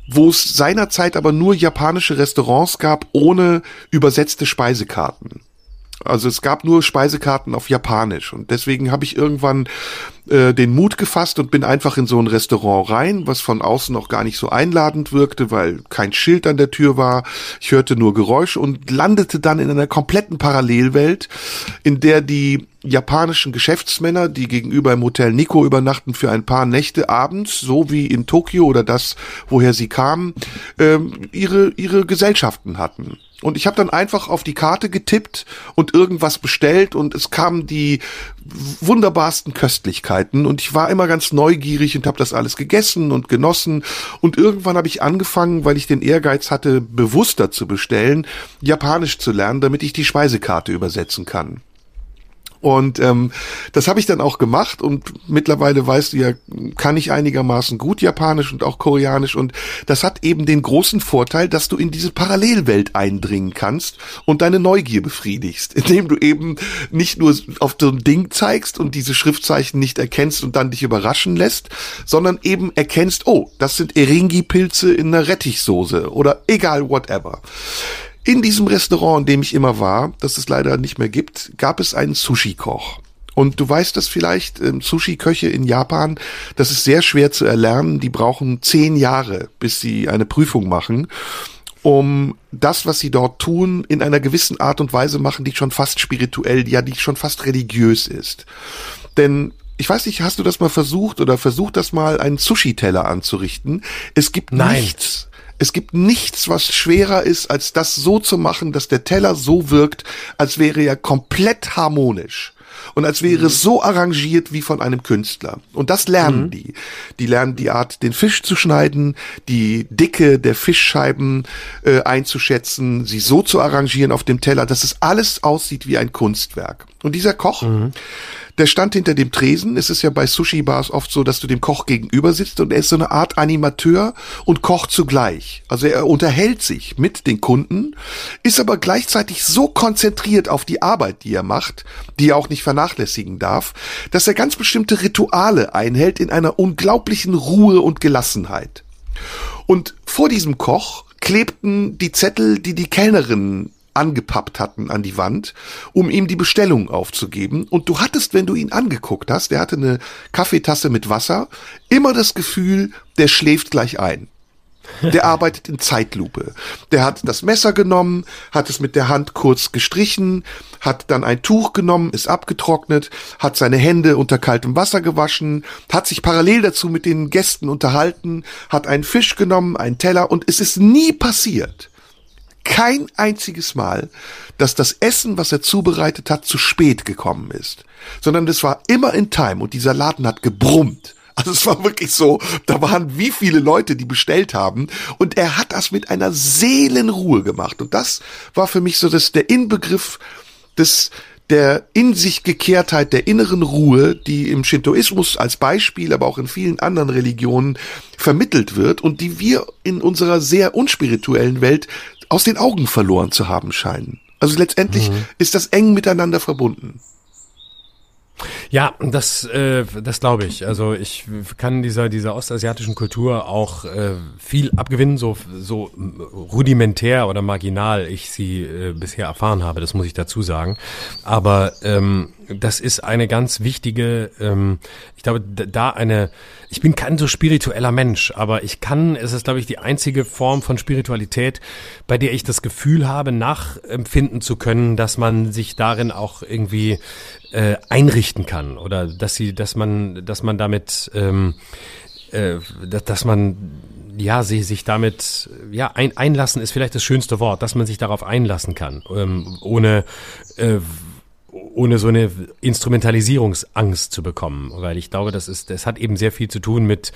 Speaker 3: wo es seinerzeit aber nur japanische Restaurants gab ohne übersetzte Speisekarten. Also es gab nur Speisekarten auf Japanisch und deswegen habe ich irgendwann äh, den Mut gefasst und bin einfach in so ein Restaurant rein, was von außen auch gar nicht so einladend wirkte, weil kein Schild an der Tür war. Ich hörte nur Geräusche und landete dann in einer kompletten Parallelwelt, in der die japanischen Geschäftsmänner, die gegenüber im Hotel Nico übernachten für ein paar Nächte abends, so wie in Tokio oder das, woher sie kamen, ähm, ihre, ihre Gesellschaften hatten. Und ich habe dann einfach auf die Karte getippt und irgendwas bestellt und es kamen die wunderbarsten Köstlichkeiten und ich war immer ganz neugierig und habe das alles gegessen und genossen und irgendwann habe ich angefangen, weil ich den Ehrgeiz hatte, bewusster zu bestellen, Japanisch zu lernen, damit ich die Speisekarte übersetzen kann. Und ähm, das habe ich dann auch gemacht und mittlerweile weißt du ja, kann ich einigermaßen gut Japanisch und auch Koreanisch und das hat eben den großen Vorteil, dass du in diese Parallelwelt eindringen kannst und deine Neugier befriedigst, [laughs] indem du eben nicht nur auf so ein Ding zeigst und diese Schriftzeichen nicht erkennst und dann dich überraschen lässt, sondern eben erkennst, oh, das sind Eringi-Pilze in einer Rettichsoße oder egal, whatever. In diesem Restaurant, in dem ich immer war, das es leider nicht mehr gibt, gab es einen Sushi-Koch. Und du weißt das vielleicht, ähm, Sushi-Köche in Japan, das ist sehr schwer zu erlernen. Die brauchen zehn Jahre, bis sie eine Prüfung machen, um das, was sie dort tun, in einer gewissen Art und Weise machen, die schon fast spirituell, ja, die schon fast religiös ist. Denn ich weiß nicht, hast du das mal versucht oder versucht das mal, einen Sushi-Teller anzurichten? Es gibt Nein. nichts, es gibt nichts, was schwerer ist, als das so zu machen, dass der Teller so wirkt, als wäre er komplett harmonisch und als wäre mhm. es so arrangiert wie von einem Künstler. Und das lernen mhm. die. Die lernen die Art, den Fisch zu schneiden, die Dicke der Fischscheiben äh, einzuschätzen, sie so zu arrangieren auf dem Teller, dass es alles aussieht wie ein Kunstwerk. Und dieser Koch, mhm. Der stand hinter dem Tresen. Es ist ja bei Sushi-Bars oft so, dass du dem Koch gegenüber sitzt und er ist so eine Art Animateur und Koch zugleich. Also er unterhält sich mit den Kunden, ist aber gleichzeitig so konzentriert auf die Arbeit, die er macht, die er auch nicht vernachlässigen darf, dass er ganz bestimmte Rituale einhält in einer unglaublichen Ruhe und Gelassenheit. Und vor diesem Koch klebten die Zettel, die die Kellnerinnen angepappt hatten an die Wand, um ihm die Bestellung aufzugeben. Und du hattest, wenn du ihn angeguckt hast, der hatte eine Kaffeetasse mit Wasser, immer das Gefühl, der schläft gleich ein. Der [laughs] arbeitet in Zeitlupe. Der hat das Messer genommen, hat es mit der Hand kurz gestrichen, hat dann ein Tuch genommen, ist abgetrocknet, hat seine Hände unter kaltem Wasser gewaschen, hat sich parallel dazu mit den Gästen unterhalten, hat einen Fisch genommen, einen Teller und es ist nie passiert, kein einziges Mal, dass das Essen, was er zubereitet hat, zu spät gekommen ist, sondern es war immer in Time und dieser Laden hat gebrummt. Also es war wirklich so, da waren wie viele Leute, die bestellt haben. Und er hat das mit einer Seelenruhe gemacht. Und das war für mich so das der Inbegriff des der in sich Gekehrtheit, der inneren Ruhe, die im Shintoismus als Beispiel, aber auch in vielen anderen Religionen vermittelt wird und die wir in unserer sehr unspirituellen Welt aus den Augen verloren zu haben scheinen. Also letztendlich mhm. ist das eng miteinander verbunden.
Speaker 2: Ja, das, äh, das glaube ich. Also ich kann dieser dieser ostasiatischen Kultur auch äh, viel abgewinnen, so so rudimentär oder marginal ich sie äh, bisher erfahren habe. Das muss ich dazu sagen. Aber ähm, das ist eine ganz wichtige. Ähm, ich glaube, da eine. Ich bin kein so spiritueller Mensch, aber ich kann. Es ist glaube ich die einzige Form von Spiritualität, bei der ich das Gefühl habe, nachempfinden zu können, dass man sich darin auch irgendwie äh, einrichten kann oder dass sie, dass man, dass man damit, ähm, äh, dass, man ja, sie sich damit, ja, ein, einlassen ist vielleicht das schönste Wort, dass man sich darauf einlassen kann, ähm, ohne äh, ohne so eine Instrumentalisierungsangst zu bekommen, weil ich glaube, das ist, das hat eben sehr viel zu tun mit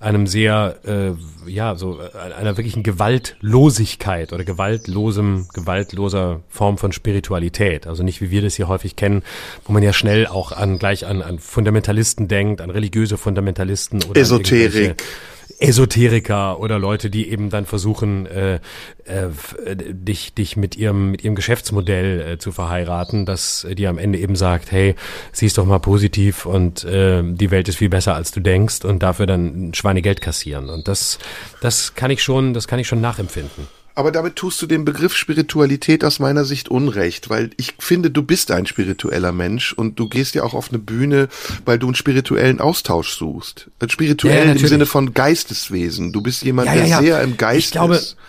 Speaker 2: einem sehr, äh, ja, so äh, einer wirklichen Gewaltlosigkeit oder gewaltlosem, gewaltloser Form von Spiritualität. Also nicht wie wir das hier häufig kennen, wo man ja schnell auch an gleich an, an Fundamentalisten denkt, an religiöse Fundamentalisten oder
Speaker 3: Esoterik.
Speaker 2: Esoteriker oder Leute, die eben dann versuchen, äh, äh, dich, dich mit ihrem, mit ihrem Geschäftsmodell äh, zu verheiraten, dass die am Ende eben sagt, hey, siehst doch mal positiv und äh, die Welt ist viel besser, als du denkst und dafür dann Schweinegeld kassieren. Und das, das kann ich schon, das kann ich schon nachempfinden.
Speaker 3: Aber damit tust du dem Begriff Spiritualität aus meiner Sicht unrecht, weil ich finde, du bist ein spiritueller Mensch und du gehst ja auch auf eine Bühne, weil du einen spirituellen Austausch suchst. Spirituell ja, im Sinne von Geisteswesen. Du bist jemand, ja, ja, der sehr im Geist
Speaker 2: ich glaube,
Speaker 3: ist. [clears throat]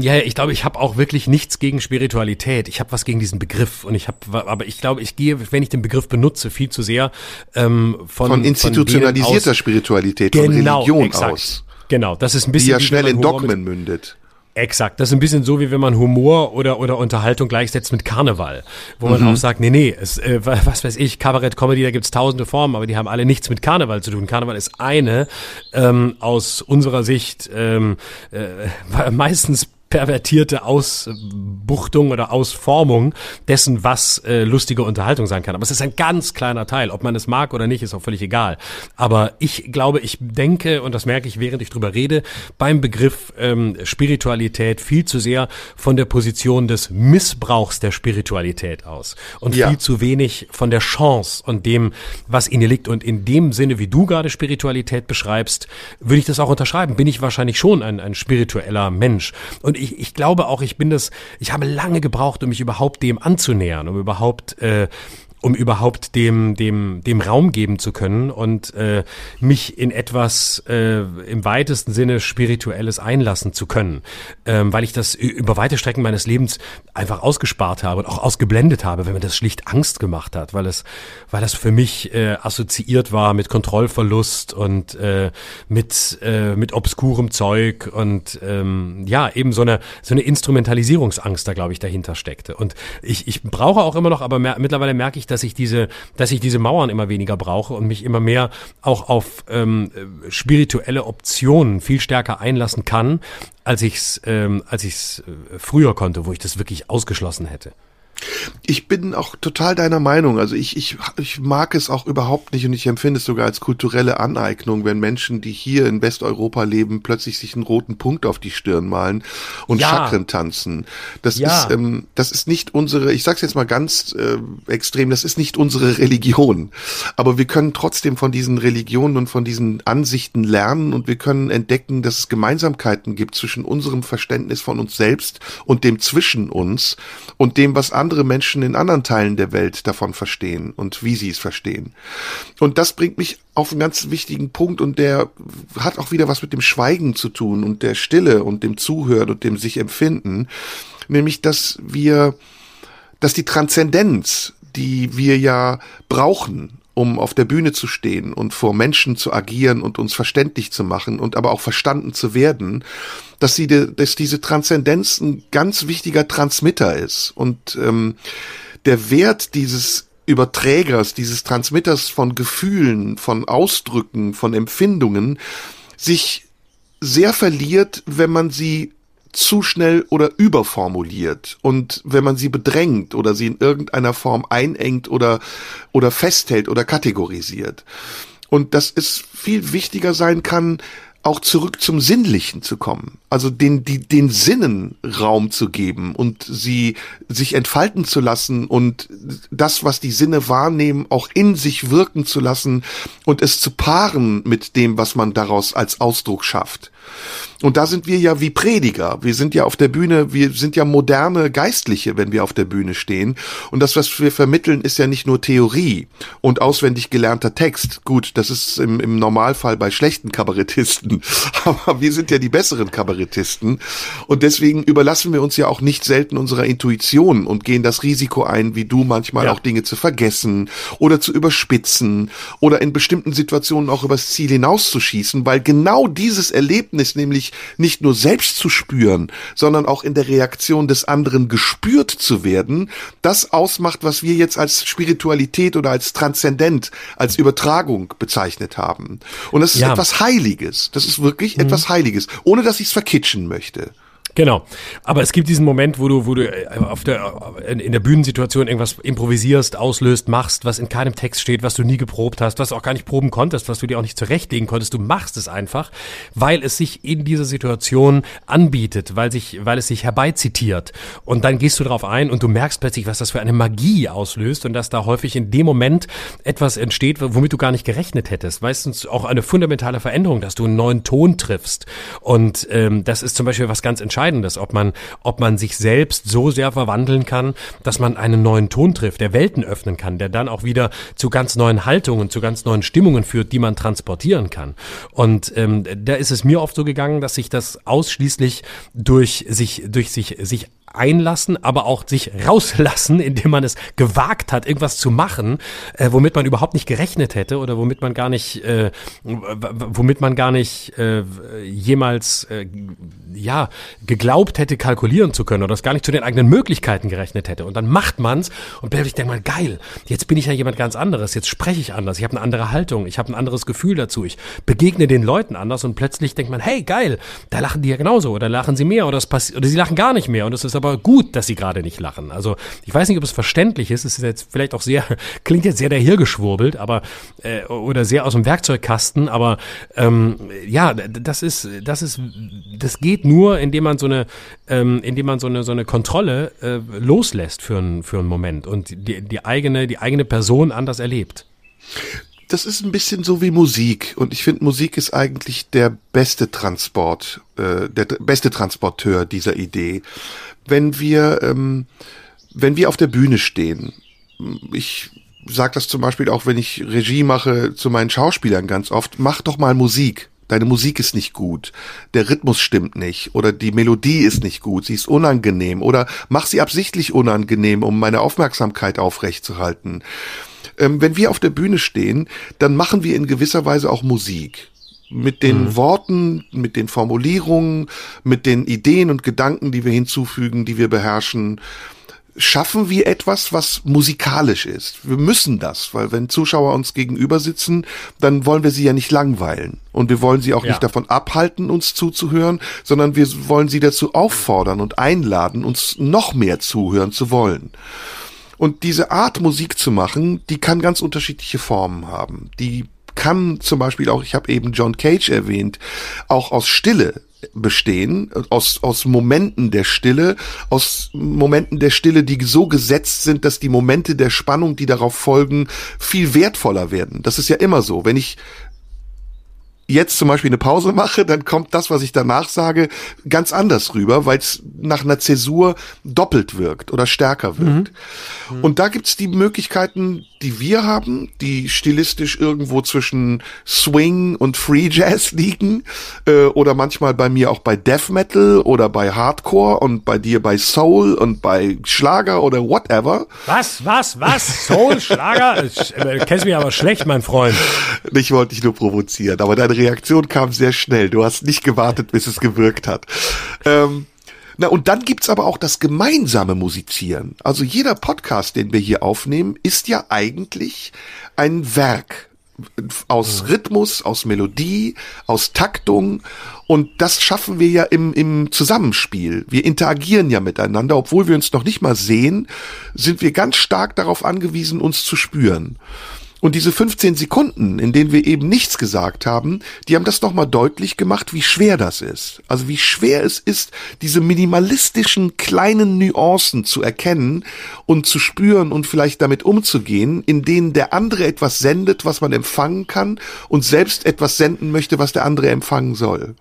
Speaker 2: Ja, ich glaube, ich habe auch wirklich nichts gegen Spiritualität. Ich habe was gegen diesen Begriff und ich habe, aber ich glaube, ich gehe, wenn ich den Begriff benutze, viel zu sehr ähm, von
Speaker 3: von institutionalisierter von aus, Spiritualität, von genau, Religion exakt. aus.
Speaker 2: Genau, das ist ein bisschen
Speaker 3: die ja schnell in Dogmen mündet.
Speaker 2: Exakt. Das ist ein bisschen so, wie wenn man Humor oder, oder Unterhaltung gleichsetzt mit Karneval. Wo man mhm. auch sagt, nee, nee, es, äh, was weiß ich, Kabarett, Comedy, da gibt's tausende Formen, aber die haben alle nichts mit Karneval zu tun. Karneval ist eine ähm, aus unserer Sicht ähm, äh, [laughs] meistens pervertierte Ausbuchtung oder Ausformung dessen, was äh, lustige Unterhaltung sein kann. Aber es ist ein ganz kleiner Teil. Ob man es mag oder nicht, ist auch völlig egal. Aber ich glaube, ich denke, und das merke ich, während ich drüber rede, beim Begriff ähm, Spiritualität viel zu sehr von der Position des Missbrauchs der Spiritualität aus. Und ja. viel zu wenig von der Chance und dem, was in ihr liegt. Und in dem Sinne, wie du gerade Spiritualität beschreibst, würde ich das auch unterschreiben. Bin ich wahrscheinlich schon ein, ein spiritueller Mensch. Und ich, ich glaube auch, ich bin das, ich habe lange gebraucht, um mich überhaupt dem anzunähern, um überhaupt äh, um überhaupt dem, dem, dem Raum geben zu können und äh, mich in etwas äh, im weitesten Sinne Spirituelles einlassen zu können, ähm, weil ich das über weite Strecken meines Lebens einfach ausgespart habe und auch ausgeblendet habe, wenn mir das schlicht Angst gemacht hat, weil es, weil es für mich äh, assoziiert war mit Kontrollverlust und äh, mit, äh, mit obskurem Zeug und ähm, ja, eben so eine, so eine Instrumentalisierungsangst da, glaube ich, dahinter steckte. Und ich, ich brauche auch immer noch, aber mehr, mittlerweile merke ich, dass ich diese, dass ich diese Mauern immer weniger brauche und mich immer mehr auch auf ähm, spirituelle Optionen viel stärker einlassen kann, als ich es ähm, als ich's äh, früher konnte, wo ich das wirklich ausgeschlossen hätte.
Speaker 3: Ich bin auch total deiner Meinung. Also ich, ich, ich mag es auch überhaupt nicht und ich empfinde es sogar als kulturelle Aneignung, wenn Menschen, die hier in Westeuropa leben, plötzlich sich einen roten Punkt auf die Stirn malen und ja. Chakren tanzen. Das ja. ist, ähm, das ist nicht unsere, ich sag's jetzt mal ganz äh, extrem, das ist nicht unsere Religion. Aber wir können trotzdem von diesen Religionen und von diesen Ansichten lernen und wir können entdecken, dass es Gemeinsamkeiten gibt zwischen unserem Verständnis von uns selbst und dem zwischen uns und dem, was andere andere Menschen in anderen Teilen der Welt davon verstehen und wie sie es verstehen. Und das bringt mich auf einen ganz wichtigen Punkt und der hat auch wieder was mit dem Schweigen zu tun und der Stille und dem Zuhören und dem sich empfinden, nämlich dass wir, dass die Transzendenz, die wir ja brauchen, um auf der Bühne zu stehen und vor Menschen zu agieren und uns verständlich zu machen und aber auch verstanden zu werden, dass sie, dass diese Transzendenz ein ganz wichtiger Transmitter ist. Und ähm, der Wert dieses Überträgers, dieses Transmitters von Gefühlen, von Ausdrücken, von Empfindungen sich sehr verliert, wenn man sie zu schnell oder überformuliert und wenn man sie bedrängt oder sie in irgendeiner Form einengt oder, oder festhält oder kategorisiert. Und dass es viel wichtiger sein kann, auch zurück zum Sinnlichen zu kommen. Also den, die, den Sinnen Raum zu geben und sie sich entfalten zu lassen und das, was die Sinne wahrnehmen, auch in sich wirken zu lassen und es zu paaren mit dem, was man daraus als Ausdruck schafft. Und da sind wir ja wie Prediger. Wir sind ja auf der Bühne, wir sind ja moderne Geistliche, wenn wir auf der Bühne stehen. Und das, was wir vermitteln, ist ja nicht nur Theorie und auswendig gelernter Text. Gut, das ist im, im Normalfall bei schlechten Kabarettisten. [laughs] Aber wir sind ja die besseren Kabarettisten. Und deswegen überlassen wir uns ja auch nicht selten unserer Intuition und gehen das Risiko ein, wie du manchmal ja. auch Dinge zu vergessen oder zu überspitzen oder in bestimmten Situationen auch übers Ziel hinauszuschießen, weil genau dieses Erlebnis nämlich nicht nur selbst zu spüren, sondern auch in der Reaktion des anderen gespürt zu werden, das ausmacht, was wir jetzt als Spiritualität oder als Transzendent, als Übertragung bezeichnet haben. Und das ist ja. etwas Heiliges. Das ist wirklich mhm. etwas Heiliges, ohne dass ich es verkitschen möchte.
Speaker 2: Genau. Aber es gibt diesen Moment, wo du, wo du äh, auf der, in der Bühnensituation irgendwas improvisierst, auslöst, machst, was in keinem Text steht, was du nie geprobt hast, was du auch gar nicht proben konntest, was du dir auch nicht zurechtlegen konntest. Du machst es einfach, weil es sich in dieser Situation anbietet, weil sich, weil es sich herbeizitiert. Und dann gehst du darauf ein und du merkst plötzlich, was das für eine Magie auslöst und dass da häufig in dem Moment etwas entsteht, womit du gar nicht gerechnet hättest. Meistens auch eine fundamentale Veränderung, dass du einen neuen Ton triffst. Und ähm, das ist zum Beispiel was ganz Entscheidendes Entscheidendes, ob man, ob man sich selbst so sehr verwandeln kann, dass man einen neuen Ton trifft, der Welten öffnen kann, der dann auch wieder zu ganz neuen Haltungen, zu ganz neuen Stimmungen führt, die man transportieren kann. Und ähm, da ist es mir oft so gegangen, dass sich das ausschließlich durch sich, durch sich, sich einlassen, aber auch sich rauslassen, [laughs] indem man es gewagt hat, irgendwas zu machen, äh, womit man überhaupt nicht gerechnet hätte oder womit man gar nicht, äh, womit man gar nicht äh, jemals äh, ja geglaubt hätte, kalkulieren zu können oder das gar nicht zu den eigenen Möglichkeiten gerechnet hätte. Und dann macht man's und plötzlich denkt man, geil, jetzt bin ich ja jemand ganz anderes, jetzt spreche ich anders, ich habe eine andere Haltung, ich habe ein anderes Gefühl dazu, ich begegne den Leuten anders und plötzlich denkt man, hey, geil, da lachen die ja genauso oder lachen sie mehr oder, es oder sie lachen gar nicht mehr und es ist aber gut, dass sie gerade nicht lachen. Also ich weiß nicht, ob es verständlich ist. Es ist jetzt vielleicht auch sehr, [laughs] klingt jetzt sehr dahergeschwurbelt, aber äh, oder sehr aus dem Werkzeugkasten, aber ähm, ja, das ist, das ist, das geht nur, indem man so eine, ähm, indem man so eine so eine Kontrolle äh, loslässt für einen für einen Moment und die, die eigene die eigene Person anders erlebt
Speaker 3: das ist ein bisschen so wie Musik. Und ich finde Musik ist eigentlich der beste Transport, äh, der beste Transporteur dieser Idee. Wenn wir, ähm, wenn wir auf der Bühne stehen, ich sage das zum Beispiel auch, wenn ich Regie mache zu meinen Schauspielern ganz oft, mach doch mal Musik. Deine Musik ist nicht gut, der Rhythmus stimmt nicht. Oder die Melodie ist nicht gut, sie ist unangenehm. Oder mach sie absichtlich unangenehm, um meine Aufmerksamkeit aufrechtzuerhalten ähm, wenn wir auf der Bühne stehen, dann machen wir in gewisser Weise auch Musik mit den mhm. Worten, mit den Formulierungen, mit den Ideen und Gedanken, die wir hinzufügen, die wir beherrschen, schaffen wir etwas, was musikalisch ist. Wir müssen das, weil wenn Zuschauer uns gegenüber sitzen, dann wollen wir sie ja nicht langweilen. Und wir wollen sie auch ja. nicht davon abhalten, uns zuzuhören, sondern wir wollen sie dazu auffordern und einladen, uns noch mehr zuhören zu wollen. Und diese Art Musik zu machen, die kann ganz unterschiedliche Formen haben. Die kann zum Beispiel auch, ich habe eben John Cage erwähnt, auch aus Stille bestehen, aus, aus Momenten der Stille, aus Momenten der Stille, die so gesetzt sind, dass die Momente der Spannung, die darauf folgen, viel wertvoller werden. Das ist ja immer so. Wenn ich jetzt zum Beispiel eine Pause mache, dann kommt das, was ich danach sage, ganz anders rüber, weil es nach einer Zäsur doppelt wirkt oder stärker wirkt. Mhm. Und da gibt's die Möglichkeiten, die wir haben, die stilistisch irgendwo zwischen Swing und Free Jazz [laughs] liegen, äh, oder manchmal bei mir auch bei Death Metal oder bei Hardcore und bei dir bei Soul und bei Schlager oder whatever.
Speaker 2: Was, was, was? Soul, [laughs] Schlager? Äh, kennst mich aber schlecht, mein Freund.
Speaker 3: Ich wollte dich nur provozieren, aber deine Reaktion kam sehr schnell. Du hast nicht gewartet, bis es gewirkt hat. Ähm, na, und dann gibt's aber auch das gemeinsame Musizieren. Also jeder Podcast, den wir hier aufnehmen, ist ja eigentlich ein Werk aus Rhythmus, aus Melodie, aus Taktung. Und das schaffen wir ja im, im Zusammenspiel. Wir interagieren ja miteinander, obwohl wir uns noch nicht mal sehen, sind wir ganz stark darauf angewiesen, uns zu spüren. Und diese 15 Sekunden, in denen wir eben nichts gesagt haben, die haben das nochmal deutlich gemacht, wie schwer das ist. Also wie schwer es ist, diese minimalistischen kleinen Nuancen zu erkennen und zu spüren und vielleicht damit umzugehen, in denen der andere etwas sendet, was man empfangen kann und selbst etwas senden möchte, was der andere empfangen soll.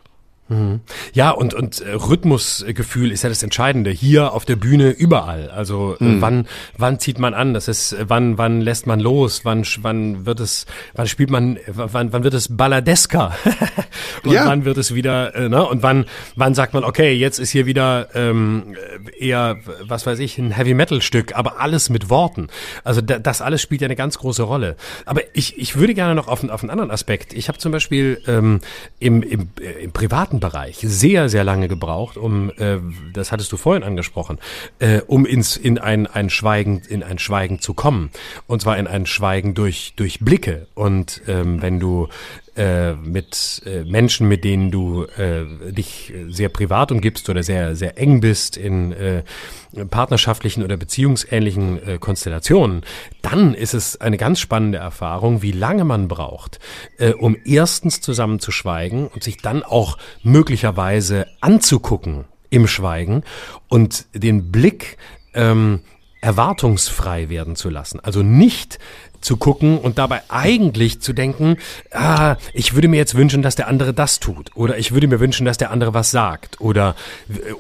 Speaker 2: Ja, und, und äh, Rhythmusgefühl ist ja das Entscheidende. Hier auf der Bühne überall. Also äh, mhm. wann, wann zieht man an? Das ist, wann, wann lässt man los? Wann, wann wird es, wann spielt man, wann, wann wird es balladesker? [laughs] und ja. wann wird es wieder, äh, ne? Und wann, wann sagt man, okay, jetzt ist hier wieder ähm, eher, was weiß ich, ein Heavy Metal Stück, aber alles mit Worten. Also da, das alles spielt ja eine ganz große Rolle. Aber ich, ich würde gerne noch auf, auf einen anderen Aspekt. Ich habe zum Beispiel ähm, im, im, im privaten Bereich sehr, sehr lange gebraucht, um, äh, das hattest du vorhin angesprochen, äh, um ins, in ein, ein Schweigen, in ein Schweigen zu kommen. Und zwar in ein Schweigen durch, durch Blicke. Und ähm, wenn du äh, mit äh, Menschen, mit denen du äh, dich sehr privat umgibst oder sehr, sehr eng bist in äh, partnerschaftlichen oder beziehungsähnlichen äh, Konstellationen, dann ist es eine ganz spannende Erfahrung, wie lange man braucht, äh, um erstens zusammen zu schweigen und sich dann auch möglicherweise anzugucken im Schweigen und den Blick ähm, erwartungsfrei werden zu lassen. Also nicht zu gucken und dabei eigentlich zu denken, ah, ich würde mir jetzt wünschen, dass der andere das tut oder ich würde mir wünschen, dass der andere was sagt oder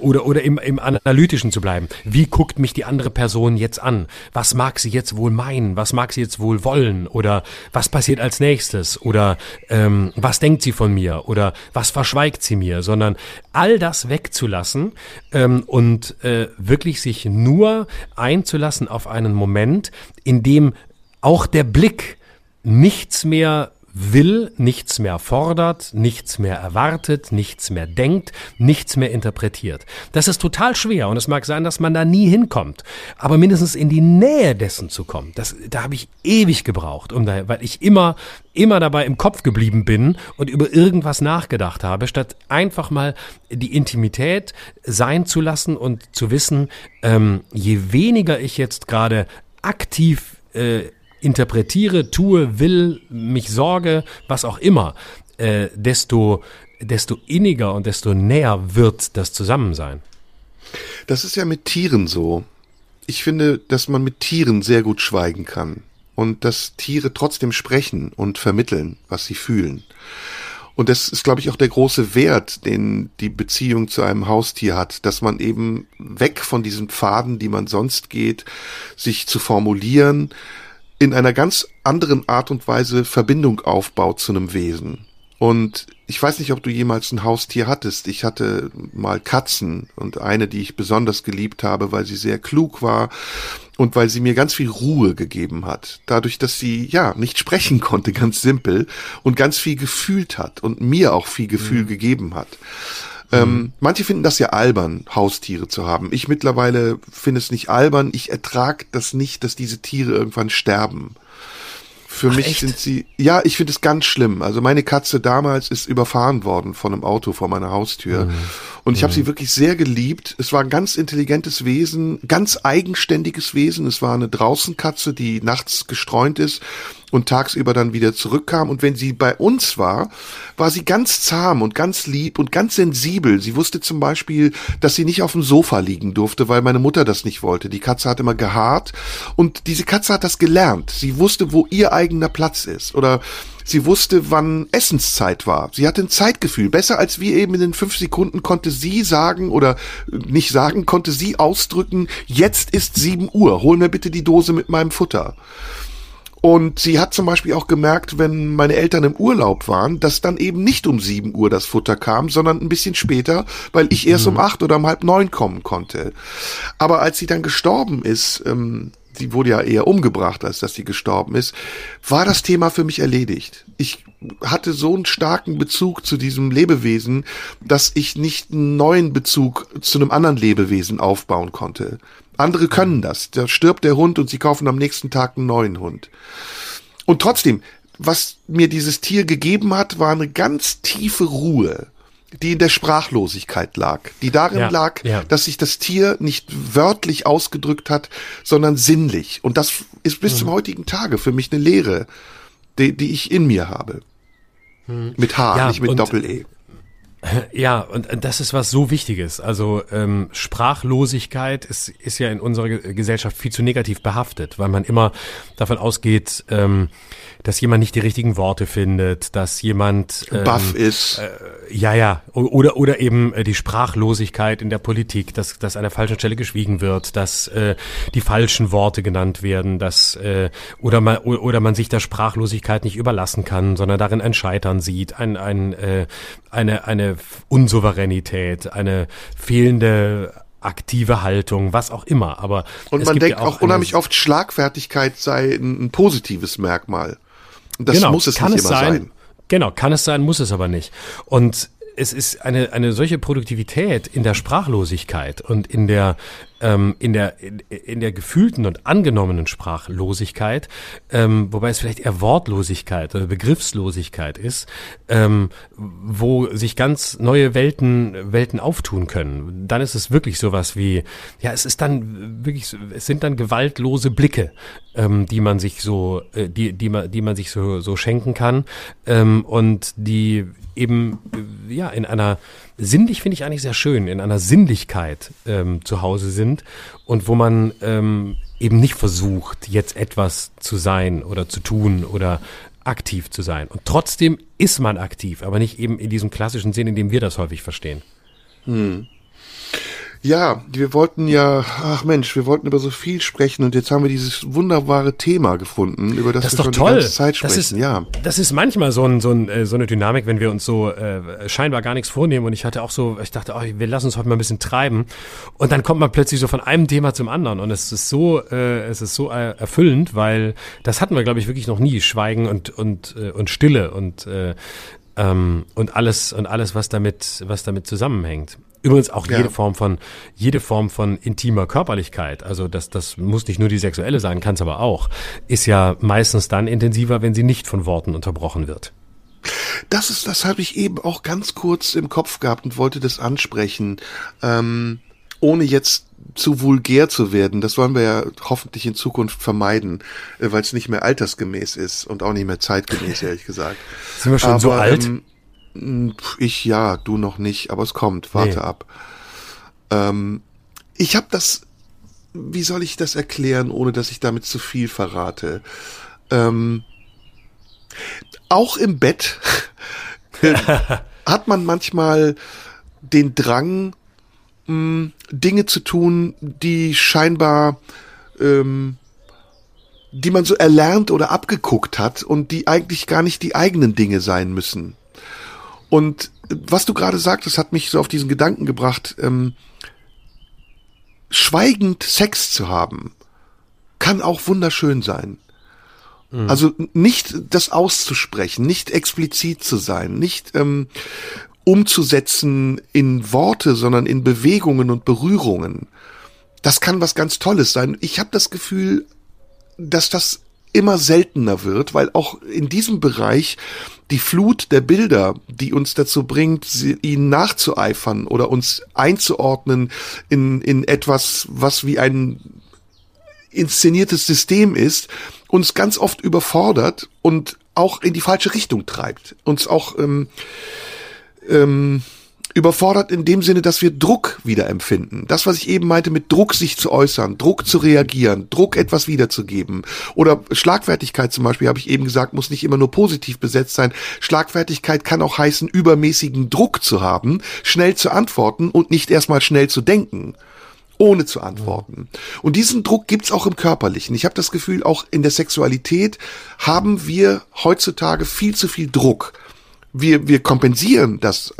Speaker 2: oder oder im, im analytischen zu bleiben. Wie guckt mich die andere Person jetzt an? Was mag sie jetzt wohl meinen? Was mag sie jetzt wohl wollen? Oder was passiert als nächstes? Oder ähm, was denkt sie von mir? Oder was verschweigt sie mir? Sondern all das wegzulassen ähm, und äh, wirklich sich nur einzulassen auf einen Moment, in dem auch der Blick nichts mehr will, nichts mehr fordert, nichts mehr erwartet, nichts mehr denkt, nichts mehr interpretiert. Das ist total schwer und es mag sein, dass man da nie hinkommt, aber mindestens in die Nähe dessen zu kommen, das, da habe ich ewig gebraucht, um da, weil ich immer, immer dabei im Kopf geblieben bin und über irgendwas nachgedacht habe, statt einfach mal die Intimität sein zu lassen und zu wissen, ähm, je weniger ich jetzt gerade aktiv äh, interpretiere, tue, will, mich sorge, was auch immer, äh, desto, desto inniger und desto näher wird das Zusammensein.
Speaker 3: Das ist ja mit Tieren so. Ich finde, dass man mit Tieren sehr gut schweigen kann und dass Tiere trotzdem sprechen und vermitteln, was sie fühlen. Und das ist, glaube ich, auch der große Wert, den die Beziehung zu einem Haustier hat, dass man eben weg von diesen Pfaden, die man sonst geht, sich zu formulieren, in einer ganz anderen Art und Weise Verbindung aufbaut zu einem Wesen. Und ich weiß nicht, ob du jemals ein Haustier hattest. Ich hatte mal Katzen und eine, die ich besonders geliebt habe, weil sie sehr klug war und weil sie mir ganz viel Ruhe gegeben hat. Dadurch, dass sie, ja, nicht sprechen konnte, [laughs] ganz simpel, und ganz viel gefühlt hat und mir auch viel Gefühl mhm. gegeben hat. Ähm, mhm. manche finden das ja albern, Haustiere zu haben. Ich mittlerweile finde es nicht albern. Ich ertrage das nicht, dass diese Tiere irgendwann sterben. Für Ach, mich echt? sind sie, ja, ich finde es ganz schlimm. Also meine Katze damals ist überfahren worden von einem Auto vor meiner Haustür. Mhm. Und ich mhm. habe sie wirklich sehr geliebt. Es war ein ganz intelligentes Wesen, ganz eigenständiges Wesen. Es war eine Draußenkatze, die nachts gestreunt ist und tagsüber dann wieder zurückkam. Und wenn sie bei uns war, war sie ganz zahm und ganz lieb und ganz sensibel. Sie wusste zum Beispiel, dass sie nicht auf dem Sofa liegen durfte, weil meine Mutter das nicht wollte. Die Katze hat immer gehaart und diese Katze hat das gelernt. Sie wusste, wo ihr eigener Platz ist. Oder Sie wusste, wann Essenszeit war. Sie hatte ein Zeitgefühl. Besser als wir eben in den fünf Sekunden konnte sie sagen oder nicht sagen, konnte sie ausdrücken, jetzt ist sieben Uhr. Hol mir bitte die Dose mit meinem Futter. Und sie hat zum Beispiel auch gemerkt, wenn meine Eltern im Urlaub waren, dass dann eben nicht um sieben Uhr das Futter kam, sondern ein bisschen später, weil ich erst mhm. um acht oder um halb neun kommen konnte. Aber als sie dann gestorben ist, ähm, die wurde ja eher umgebracht, als dass sie gestorben ist, war das Thema für mich erledigt. Ich hatte so einen starken Bezug zu diesem Lebewesen, dass ich nicht einen neuen Bezug zu einem anderen Lebewesen aufbauen konnte. Andere können das. Da stirbt der Hund und sie kaufen am nächsten Tag einen neuen Hund. Und trotzdem, was mir dieses Tier gegeben hat, war eine ganz tiefe Ruhe, die in der Sprachlosigkeit lag, die darin ja, lag, ja. dass sich das Tier nicht wörtlich ausgedrückt hat, sondern sinnlich. Und das ist bis mhm. zum heutigen Tage für mich eine Lehre, die, die ich in mir habe. Mhm. Mit H, ja, nicht mit Doppel-E.
Speaker 2: Ja, und das ist was so Wichtiges. Also ähm, Sprachlosigkeit ist, ist ja in unserer Gesellschaft viel zu negativ behaftet, weil man immer davon ausgeht, ähm, dass jemand nicht die richtigen Worte findet, dass jemand
Speaker 3: ähm, baff ist. Äh,
Speaker 2: ja, ja, oder oder eben äh, die Sprachlosigkeit in der Politik, dass dass an der falschen Stelle geschwiegen wird, dass äh, die falschen Worte genannt werden, dass äh, oder man oder man sich der Sprachlosigkeit nicht überlassen kann, sondern darin ein Scheitern sieht, ein ein äh, eine eine Unsouveränität, eine fehlende aktive Haltung, was auch immer. Aber
Speaker 3: und man denkt ja auch, auch unheimlich oft Schlagfertigkeit sei ein, ein positives Merkmal. Das
Speaker 2: genau,
Speaker 3: muss es
Speaker 2: kann
Speaker 3: nicht
Speaker 2: es
Speaker 3: immer
Speaker 2: sein.
Speaker 3: sein.
Speaker 2: Genau, kann es sein, muss es aber nicht. Und es ist eine, eine solche Produktivität in der Sprachlosigkeit und in der, ähm, in der, in, in der gefühlten und angenommenen Sprachlosigkeit, ähm, wobei es vielleicht eher Wortlosigkeit oder Begriffslosigkeit ist, ähm, wo sich ganz neue Welten, Welten auftun können. Dann ist es wirklich sowas wie, ja, es ist dann wirklich, es sind dann gewaltlose Blicke, ähm, die man sich so, äh, die, die man, die man sich so, so schenken kann, ähm, und die, eben ja in einer sinnlich finde ich eigentlich sehr schön in einer Sinnlichkeit ähm, zu Hause sind und wo man ähm, eben nicht versucht jetzt etwas zu sein oder zu tun oder aktiv zu sein und trotzdem ist man aktiv, aber nicht eben in diesem klassischen Sinn, in dem wir das häufig verstehen.
Speaker 3: Hm. Ja, wir wollten ja, ach Mensch, wir wollten über so viel sprechen und jetzt haben wir dieses wunderbare Thema gefunden, über das,
Speaker 2: das
Speaker 3: wir schon
Speaker 2: toll.
Speaker 3: die ganze Zeit sprechen.
Speaker 2: Das ist,
Speaker 3: ja.
Speaker 2: das ist manchmal so, ein, so, ein, äh, so eine Dynamik, wenn wir uns so äh, scheinbar gar nichts vornehmen und ich hatte auch so, ich dachte, oh, wir lassen uns heute mal ein bisschen treiben und dann kommt man plötzlich so von einem Thema zum anderen und es ist so, äh, es ist so äh, erfüllend, weil das hatten wir, glaube ich, wirklich noch nie, Schweigen und und äh, und Stille und äh, ähm, und alles und alles, was damit, was damit zusammenhängt. Übrigens auch ja. jede Form von, jede Form von intimer Körperlichkeit, also das, das muss nicht nur die sexuelle sein, kann es aber auch, ist ja meistens dann intensiver, wenn sie nicht von Worten unterbrochen wird.
Speaker 3: Das ist, das habe ich eben auch ganz kurz im Kopf gehabt und wollte das ansprechen, ähm, ohne jetzt zu vulgär zu werden. Das wollen wir ja hoffentlich in Zukunft vermeiden, äh, weil es nicht mehr altersgemäß ist und auch nicht mehr zeitgemäß, [laughs] ehrlich gesagt.
Speaker 2: Sind wir schon aber, so alt?
Speaker 3: Ähm, ich ja, du noch nicht, aber es kommt, warte nee. ab. Ähm, ich habe das, wie soll ich das erklären, ohne dass ich damit zu viel verrate? Ähm, auch im Bett [laughs] hat man manchmal den Drang, mh, hm, Dinge zu tun, die scheinbar ähm, die man so erlernt oder abgeguckt hat und die eigentlich gar nicht die eigenen Dinge sein müssen. Und was du gerade sagtest, hat mich so auf diesen Gedanken gebracht, ähm, schweigend Sex zu haben, kann auch wunderschön sein. Mhm. Also nicht das auszusprechen, nicht explizit zu sein, nicht ähm, umzusetzen in Worte, sondern in Bewegungen und Berührungen. Das kann was ganz Tolles sein. Ich habe das Gefühl, dass das immer seltener wird, weil auch in diesem Bereich die Flut der Bilder, die uns dazu bringt, sie, ihnen nachzueifern oder uns einzuordnen in, in etwas, was wie ein inszeniertes System ist, uns ganz oft überfordert und auch in die falsche Richtung treibt. Uns auch ähm, ähm, überfordert in dem Sinne, dass wir Druck wieder empfinden. Das, was ich eben meinte, mit Druck sich zu äußern, Druck zu reagieren, Druck etwas wiederzugeben. Oder Schlagfertigkeit zum Beispiel, habe ich eben gesagt, muss nicht immer nur positiv besetzt sein. Schlagfertigkeit kann auch heißen, übermäßigen Druck zu haben, schnell zu antworten und nicht erstmal schnell zu denken ohne zu antworten. Und diesen Druck gibt's auch im Körperlichen. Ich habe das Gefühl, auch in der Sexualität haben wir heutzutage viel zu viel Druck wir, wir kompensieren das,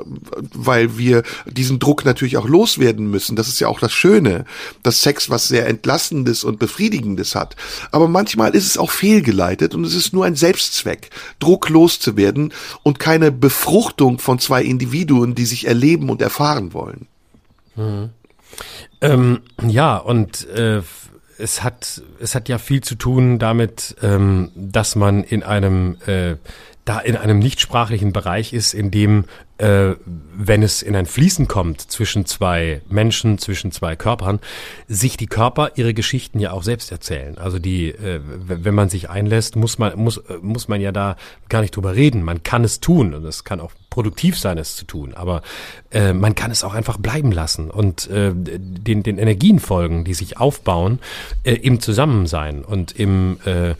Speaker 3: weil wir diesen Druck natürlich auch loswerden müssen. Das ist ja auch das Schöne, dass Sex was sehr Entlassendes und Befriedigendes hat. Aber manchmal ist es auch fehlgeleitet und es ist nur ein Selbstzweck, Druck loszuwerden und keine Befruchtung von zwei Individuen, die sich erleben und erfahren wollen.
Speaker 2: Mhm. Ähm, ja, und äh, es hat es hat ja viel zu tun damit, ähm, dass man in einem äh, da in einem nichtsprachlichen Bereich ist, in dem, äh, wenn es in ein Fließen kommt zwischen zwei Menschen, zwischen zwei Körpern, sich die Körper ihre Geschichten ja auch selbst erzählen. Also die, äh, wenn man sich einlässt, muss man, muss, muss man ja da gar nicht drüber reden. Man kann es tun und es kann auch produktiv sein, es zu tun. Aber äh, man kann es auch einfach bleiben lassen und äh, den, den Energien folgen, die sich aufbauen, äh, im Zusammensein und im äh,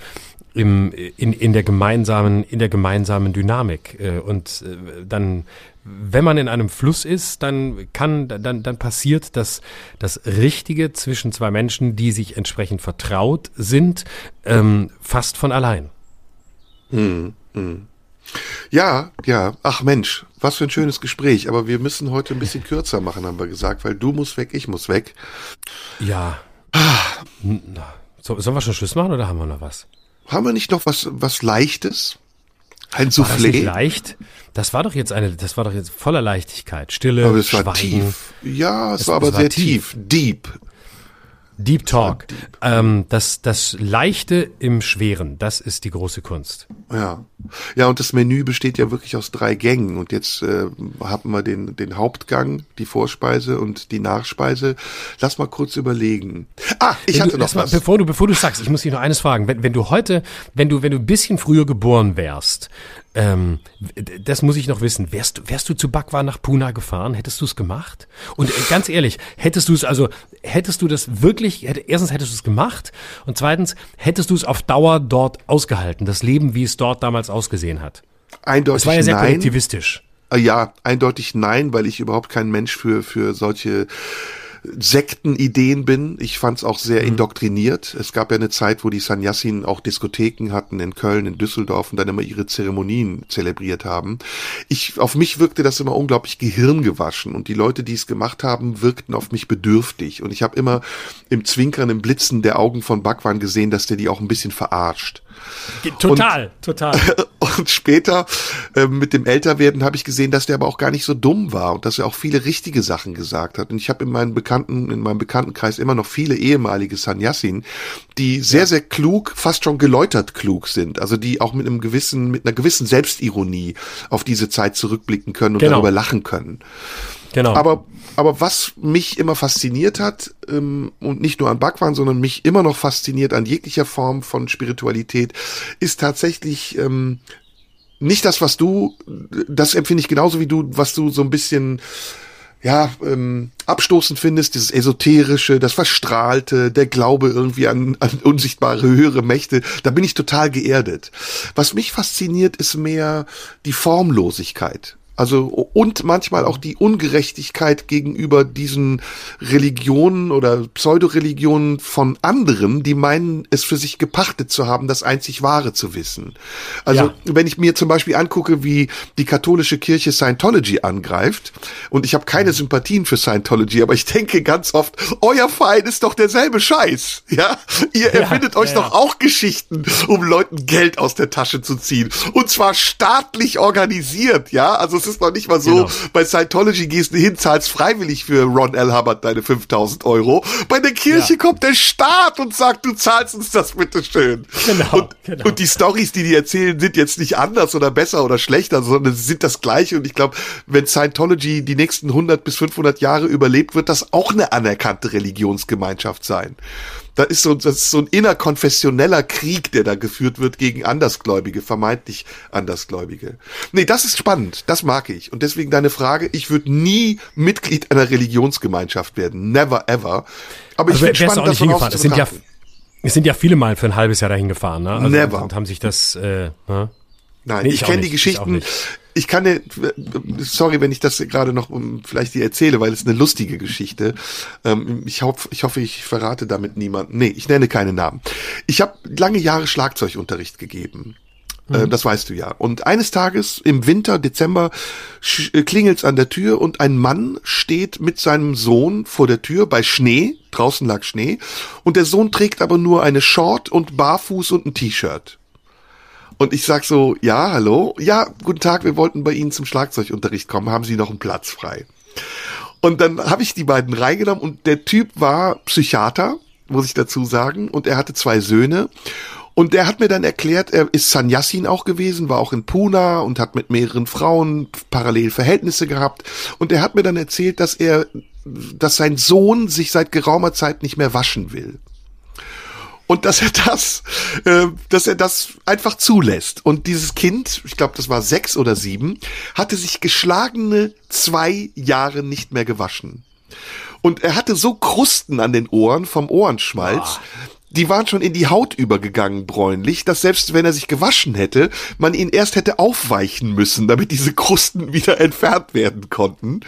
Speaker 2: im, in, in der gemeinsamen, in der gemeinsamen Dynamik. Äh, und äh, dann, wenn man in einem Fluss ist, dann kann, dann, dann passiert das, das Richtige zwischen zwei Menschen, die sich entsprechend vertraut sind, ähm, fast von allein.
Speaker 3: Hm, hm. Ja, ja. Ach Mensch, was für ein schönes Gespräch. Aber wir müssen heute ein bisschen kürzer machen, haben wir gesagt, weil du musst weg, ich muss weg.
Speaker 2: Ja. Ah. So, sollen wir schon Schluss machen oder haben wir noch was?
Speaker 3: Haben wir nicht noch was, was Leichtes?
Speaker 2: Ein Soufflé? War leicht? Das war doch jetzt eine, das war doch jetzt voller Leichtigkeit. Stille,
Speaker 3: aber es Schweigen. War tief. Ja, es, es war aber es war sehr tief. tief. Deep.
Speaker 2: Deep Talk. Deep. Ähm, das, das Leichte im Schweren, das ist die große Kunst.
Speaker 3: Ja. Ja, und das Menü besteht ja wirklich aus drei Gängen. Und jetzt äh, haben wir den, den Hauptgang, die Vorspeise und die Nachspeise. Lass mal kurz überlegen. Ah, ich hatte du, noch was.
Speaker 2: Mal, bevor du, bevor du sagst, ich muss dich noch eines fragen. Wenn, wenn du heute, wenn du, wenn du ein bisschen früher geboren wärst, ähm, das muss ich noch wissen. Wärst, wärst du zu Bakwa nach Puna gefahren? Hättest du es gemacht? Und äh, ganz ehrlich, hättest du es also, hättest du das wirklich, hätt, erstens hättest du es gemacht und zweitens hättest du es auf Dauer dort ausgehalten, das Leben, wie es dort damals ausgesehen hat?
Speaker 3: Eindeutig
Speaker 2: Das war ja sehr
Speaker 3: nein.
Speaker 2: kollektivistisch.
Speaker 3: Äh, ja, eindeutig nein, weil ich überhaupt kein Mensch für, für solche Sektenideen bin. Ich fand es auch sehr mhm. indoktriniert. Es gab ja eine Zeit, wo die Sannyasin auch Diskotheken hatten in Köln, in Düsseldorf und dann immer ihre Zeremonien zelebriert haben. Ich, auf mich wirkte das immer unglaublich gehirngewaschen und die Leute, die es gemacht haben, wirkten auf mich bedürftig und ich habe immer im Zwinkern, im Blitzen der Augen von Bhagwan gesehen, dass der die auch ein bisschen verarscht.
Speaker 2: Total, und, total. [laughs]
Speaker 3: Und später äh, mit dem Älterwerden habe ich gesehen, dass der aber auch gar nicht so dumm war und dass er auch viele richtige Sachen gesagt hat. Und ich habe in meinen Bekannten, in meinem Bekanntenkreis immer noch viele ehemalige Sanyasin, die sehr, ja. sehr klug, fast schon geläutert klug sind. Also die auch mit einem gewissen, mit einer gewissen Selbstironie auf diese Zeit zurückblicken können und genau. darüber lachen können. Genau. Aber, aber was mich immer fasziniert hat, ähm, und nicht nur an Bhagwan, sondern mich immer noch fasziniert an jeglicher Form von Spiritualität, ist tatsächlich ähm, nicht das, was du, das empfinde ich genauso wie du, was du so ein bisschen ja, ähm, abstoßend findest, dieses Esoterische, das Verstrahlte, der Glaube irgendwie an, an unsichtbare höhere Mächte, da bin ich total geerdet. Was mich fasziniert, ist mehr die Formlosigkeit. Also und manchmal auch die Ungerechtigkeit gegenüber diesen Religionen oder Pseudoreligionen von anderen, die meinen, es für sich gepachtet zu haben, das einzig Wahre zu wissen. Also ja. wenn ich mir zum Beispiel angucke, wie die katholische Kirche Scientology angreift, und ich habe keine Sympathien für Scientology, aber ich denke ganz oft, euer Verein ist doch derselbe Scheiß. Ja, ihr ja, erfindet euch ja, doch auch Geschichten, um Leuten Geld aus der Tasche zu ziehen. Und zwar staatlich organisiert. Ja, also ist noch nicht mal so, genau. bei Scientology gehst du hin, zahlst freiwillig für Ron L. Hubbard deine 5000 Euro. Bei der Kirche ja. kommt der Staat und sagt, du zahlst uns das bitte schön. Genau, und, genau. und die Stories, die die erzählen, sind jetzt nicht anders oder besser oder schlechter, sondern sie sind das gleiche. Und ich glaube, wenn Scientology die nächsten 100 bis 500 Jahre überlebt, wird das auch eine anerkannte Religionsgemeinschaft sein. Da ist so, das ist so ein innerkonfessioneller Krieg, der da geführt wird gegen Andersgläubige, vermeintlich Andersgläubige. Nee, das ist spannend. Das mag ich. Und deswegen deine Frage, ich würde nie Mitglied einer Religionsgemeinschaft werden. Never ever. Aber also ich finde spannend,
Speaker 2: das von es sind ja Es sind ja viele Mal für ein halbes Jahr dahin gefahren, ne? Also
Speaker 3: Never.
Speaker 2: Und haben sich das, äh, ne?
Speaker 3: Nein, nee, ich, ich kenne die Geschichten. Ich, ich kann dir, sorry, wenn ich das gerade noch vielleicht dir erzähle, weil es eine lustige Geschichte. Ähm, ich, hoffe, ich hoffe, ich verrate damit niemanden. Nee, ich nenne keine Namen. Ich habe lange Jahre Schlagzeugunterricht gegeben. Äh, mhm. Das weißt du ja. Und eines Tages im Winter, Dezember, äh, klingelt's an der Tür und ein Mann steht mit seinem Sohn vor der Tür bei Schnee. Draußen lag Schnee. Und der Sohn trägt aber nur eine Short und Barfuß und ein T-Shirt. Und ich sag so, ja, hallo, ja, guten Tag, wir wollten bei Ihnen zum Schlagzeugunterricht kommen, haben Sie noch einen Platz frei? Und dann habe ich die beiden reingenommen und der Typ war Psychiater, muss ich dazu sagen, und er hatte zwei Söhne. Und der hat mir dann erklärt, er ist Sannyasin auch gewesen, war auch in Pune und hat mit mehreren Frauen parallel Verhältnisse gehabt. Und er hat mir dann erzählt, dass er, dass sein Sohn sich seit geraumer Zeit nicht mehr waschen will und dass er das, äh, dass er das einfach zulässt. Und dieses Kind, ich glaube, das war sechs oder sieben, hatte sich geschlagene zwei Jahre nicht mehr gewaschen. Und er hatte so Krusten an den Ohren vom Ohrenschmalz, oh die waren schon in die Haut übergegangen bräunlich, dass selbst wenn er sich gewaschen hätte, man ihn erst hätte aufweichen müssen, damit diese Krusten [laughs] wieder entfernt werden konnten.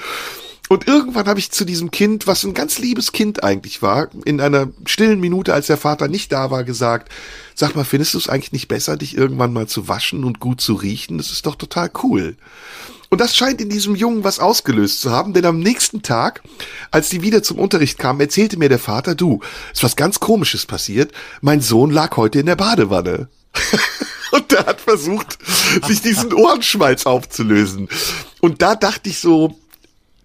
Speaker 3: Und irgendwann habe ich zu diesem Kind, was ein ganz liebes Kind eigentlich war, in einer stillen Minute, als der Vater nicht da war, gesagt, sag mal, findest du es eigentlich nicht besser, dich irgendwann mal zu waschen und gut zu riechen? Das ist doch total cool. Und das scheint in diesem Jungen was ausgelöst zu haben, denn am nächsten Tag, als die wieder zum Unterricht kamen, erzählte mir der Vater, du, ist was ganz komisches passiert, mein Sohn lag heute in der Badewanne. [laughs] und der hat versucht, sich diesen Ohrenschmalz aufzulösen. Und da dachte ich so,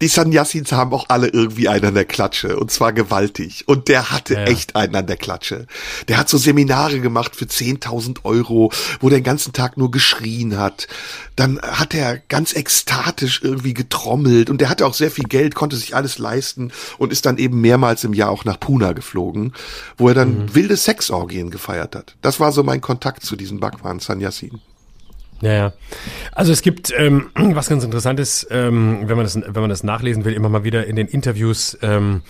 Speaker 3: die Sanyasins haben auch alle irgendwie einen an der Klatsche und zwar gewaltig. Und der hatte ja, ja. echt einen an der Klatsche. Der hat so Seminare gemacht für 10.000 Euro, wo der den ganzen Tag nur geschrien hat. Dann hat er ganz ekstatisch irgendwie getrommelt und der hatte auch sehr viel Geld, konnte sich alles leisten und ist dann eben mehrmals im Jahr auch nach Puna geflogen, wo er dann mhm. wilde Sexorgien gefeiert hat. Das war so mein Kontakt zu diesem Bhagwan Sanyasin.
Speaker 2: Ja, ja. Also es gibt ähm, [clears throat] was ganz Interessantes, ähm, wenn man das, wenn man das nachlesen will, immer mal wieder in den Interviews ähm,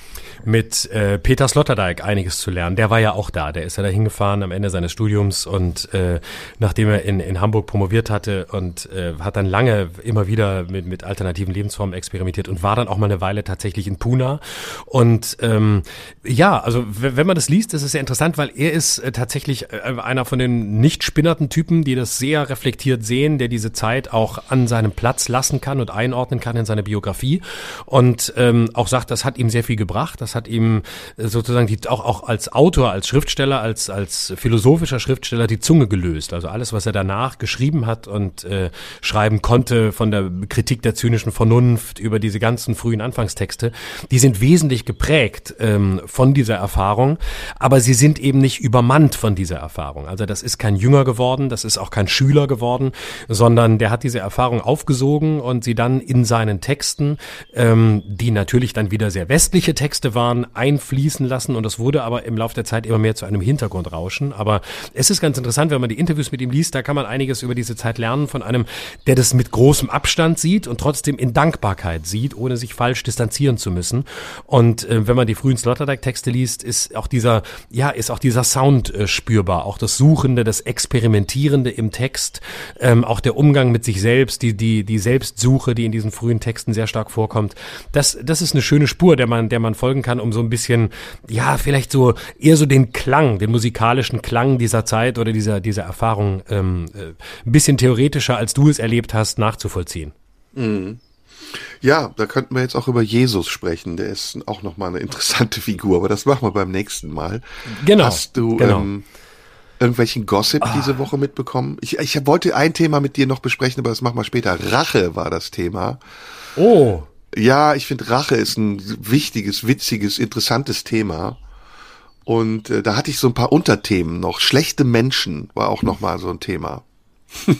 Speaker 2: mit äh, Peter Sloterdijk einiges zu lernen. Der war ja auch da. Der ist ja da hingefahren am Ende seines Studiums und äh, nachdem er in, in Hamburg promoviert hatte und äh, hat dann lange immer wieder mit, mit alternativen Lebensformen experimentiert und war dann auch mal eine Weile tatsächlich in Puna. Und ähm, ja, also wenn man das liest, ist es sehr interessant, weil er ist äh, tatsächlich äh, einer von den nicht spinnerten Typen, die das sehr reflektiert sehen, der diese Zeit auch an seinem Platz lassen kann und einordnen kann in seine Biografie und ähm, auch sagt, das hat ihm sehr viel gebracht, das hat ihm äh, sozusagen die, auch, auch als Autor, als Schriftsteller, als, als philosophischer Schriftsteller die Zunge gelöst. Also alles, was er danach geschrieben hat und äh, schreiben konnte von der Kritik der zynischen Vernunft über diese ganzen frühen Anfangstexte, die sind wesentlich geprägt ähm, von dieser Erfahrung, aber sie sind eben nicht übermannt von dieser Erfahrung. Also das ist kein Jünger geworden, das ist auch kein Schüler geworden, sondern der hat diese Erfahrung aufgesogen und sie dann in seinen Texten, ähm, die natürlich dann wieder sehr westliche Texte waren, einfließen lassen und das wurde aber im Laufe der Zeit immer mehr zu einem Hintergrundrauschen. Aber es ist ganz interessant, wenn man die Interviews mit ihm liest, da kann man einiges über diese Zeit lernen von einem, der das mit großem Abstand sieht und trotzdem in Dankbarkeit sieht, ohne sich falsch distanzieren zu müssen. Und äh, wenn man die frühen Sloterdijk-Texte liest, ist auch dieser, ja, ist auch dieser Sound äh, spürbar, auch das Suchende, das Experimentierende im Text, ähm, auch der Umgang mit sich selbst, die, die, die Selbstsuche, die in diesen frühen Texten sehr stark vorkommt. Das, das ist eine schöne Spur, der man, der man folgen kann, um so ein bisschen, ja, vielleicht so eher so den Klang, den musikalischen Klang dieser Zeit oder dieser, dieser Erfahrung ähm, äh, ein bisschen theoretischer, als du es erlebt hast, nachzuvollziehen.
Speaker 3: Mhm. Ja, da könnten wir jetzt auch über Jesus sprechen. Der ist auch nochmal eine interessante [laughs] Figur, aber das machen wir beim nächsten Mal.
Speaker 2: Genau.
Speaker 3: Hast du
Speaker 2: genau.
Speaker 3: Ähm, irgendwelchen Gossip ah. diese Woche mitbekommen? Ich, ich wollte ein Thema mit dir noch besprechen, aber das machen wir später. Rache war das Thema.
Speaker 2: Oh.
Speaker 3: Ja, ich finde Rache ist ein wichtiges, witziges, interessantes Thema. Und äh, da hatte ich so ein paar Unterthemen noch. Schlechte Menschen war auch noch mal so ein Thema.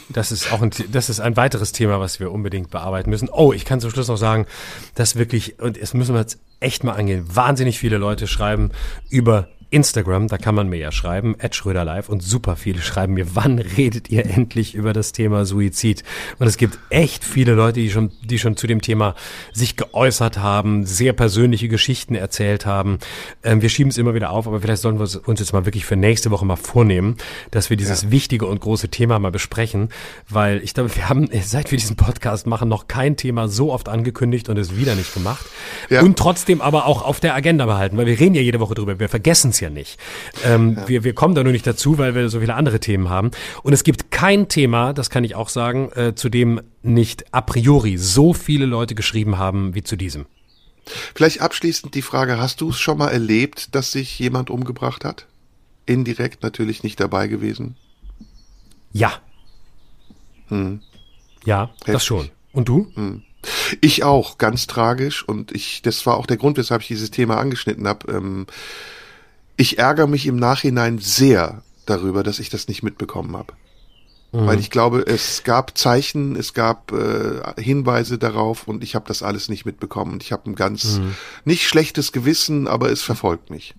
Speaker 2: Das ist auch ein, das ist ein weiteres Thema, was wir unbedingt bearbeiten müssen. Oh, ich kann zum Schluss noch sagen, dass wirklich, und es müssen wir jetzt echt mal angehen, wahnsinnig viele Leute schreiben über Instagram, da kann man mir ja schreiben, @schröderlive und super viele schreiben mir, wann redet ihr endlich über das Thema Suizid? Und es gibt echt viele Leute, die schon, die schon zu dem Thema sich geäußert haben, sehr persönliche Geschichten erzählt haben. Ähm, wir schieben es immer wieder auf, aber vielleicht sollen wir uns jetzt mal wirklich für nächste Woche mal vornehmen, dass wir dieses ja. wichtige und große Thema mal besprechen, weil ich glaube, wir haben, seit wir diesen Podcast machen, noch kein Thema so oft angekündigt und es wieder nicht gemacht. Ja. Und trotzdem aber auch auf der Agenda behalten, weil wir reden ja jede Woche drüber, wir vergessen es ja nicht. Ähm, ja. Wir, wir kommen da nur nicht dazu, weil wir so viele andere Themen haben. Und es gibt kein Thema, das kann ich auch sagen, äh, zu dem nicht a priori so viele Leute geschrieben haben wie zu diesem.
Speaker 3: Vielleicht abschließend die Frage, hast du es schon mal erlebt, dass sich jemand umgebracht hat? Indirekt natürlich nicht dabei gewesen?
Speaker 2: Ja. Hm. Ja, Heftig. das schon. Und du? Hm.
Speaker 3: Ich auch, ganz tragisch. Und ich, das war auch der Grund, weshalb ich dieses Thema angeschnitten habe. Ähm, ich ärgere mich im Nachhinein sehr, darüber, dass ich das nicht mitbekommen habe. Mhm. Weil ich glaube, es gab Zeichen, es gab äh, Hinweise darauf und ich habe das alles nicht mitbekommen. Und ich habe ein ganz mhm. nicht schlechtes Gewissen, aber es verfolgt mich.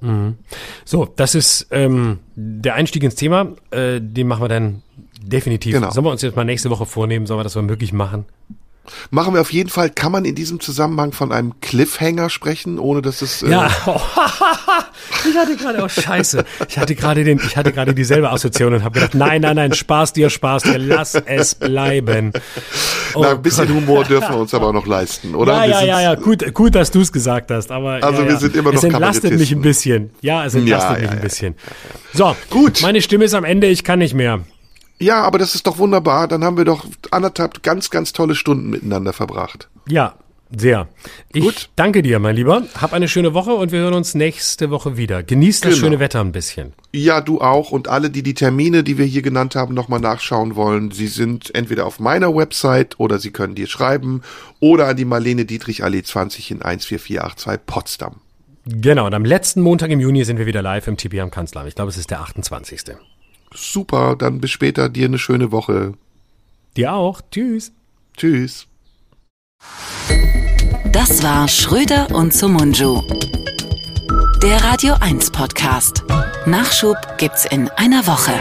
Speaker 2: Mhm. So, das ist ähm, der Einstieg ins Thema. Äh, den machen wir dann definitiv. Genau. Sollen wir uns jetzt mal nächste Woche vornehmen? Sollen wir das mal möglich machen?
Speaker 3: Machen wir auf jeden Fall. Kann man in diesem Zusammenhang von einem Cliffhanger sprechen, ohne dass es.
Speaker 2: Äh ja, [laughs] ich hatte gerade, oh Scheiße, ich hatte gerade den, ich hatte gerade dieselbe Assoziation und habe gedacht, nein, nein, nein, Spaß dir, Spaß dir, lass es bleiben.
Speaker 3: Oh Na, ein bisschen Gott. Humor dürfen wir uns aber auch noch leisten, oder?
Speaker 2: Ja, ja, ja, ja, gut, gut, dass du es gesagt hast, aber
Speaker 3: also
Speaker 2: ja,
Speaker 3: wir sind immer noch
Speaker 2: Es entlastet mich ein bisschen. Ja, es entlastet ja, mich ein bisschen. So, gut. Meine Stimme ist am Ende, ich kann nicht mehr.
Speaker 3: Ja, aber das ist doch wunderbar. Dann haben wir doch anderthalb ganz, ganz tolle Stunden miteinander verbracht.
Speaker 2: Ja, sehr. Ich Gut. danke dir, mein Lieber. Hab eine schöne Woche und wir hören uns nächste Woche wieder. Genieß das genau. schöne Wetter ein bisschen.
Speaker 3: Ja, du auch. Und alle, die die Termine, die wir hier genannt haben, nochmal nachschauen wollen, sie sind entweder auf meiner Website oder sie können dir schreiben oder an die Marlene Dietrich Allee 20 in 14482 Potsdam.
Speaker 2: Genau. Und am letzten Montag im Juni sind wir wieder live im TP am Kanzleramt. Ich glaube, es ist der 28.
Speaker 3: Super, dann bis später. Dir eine schöne Woche.
Speaker 2: Dir auch. Tschüss.
Speaker 3: Tschüss.
Speaker 1: Das war Schröder und Sumunju. Der Radio 1 Podcast. Nachschub gibt's in einer Woche.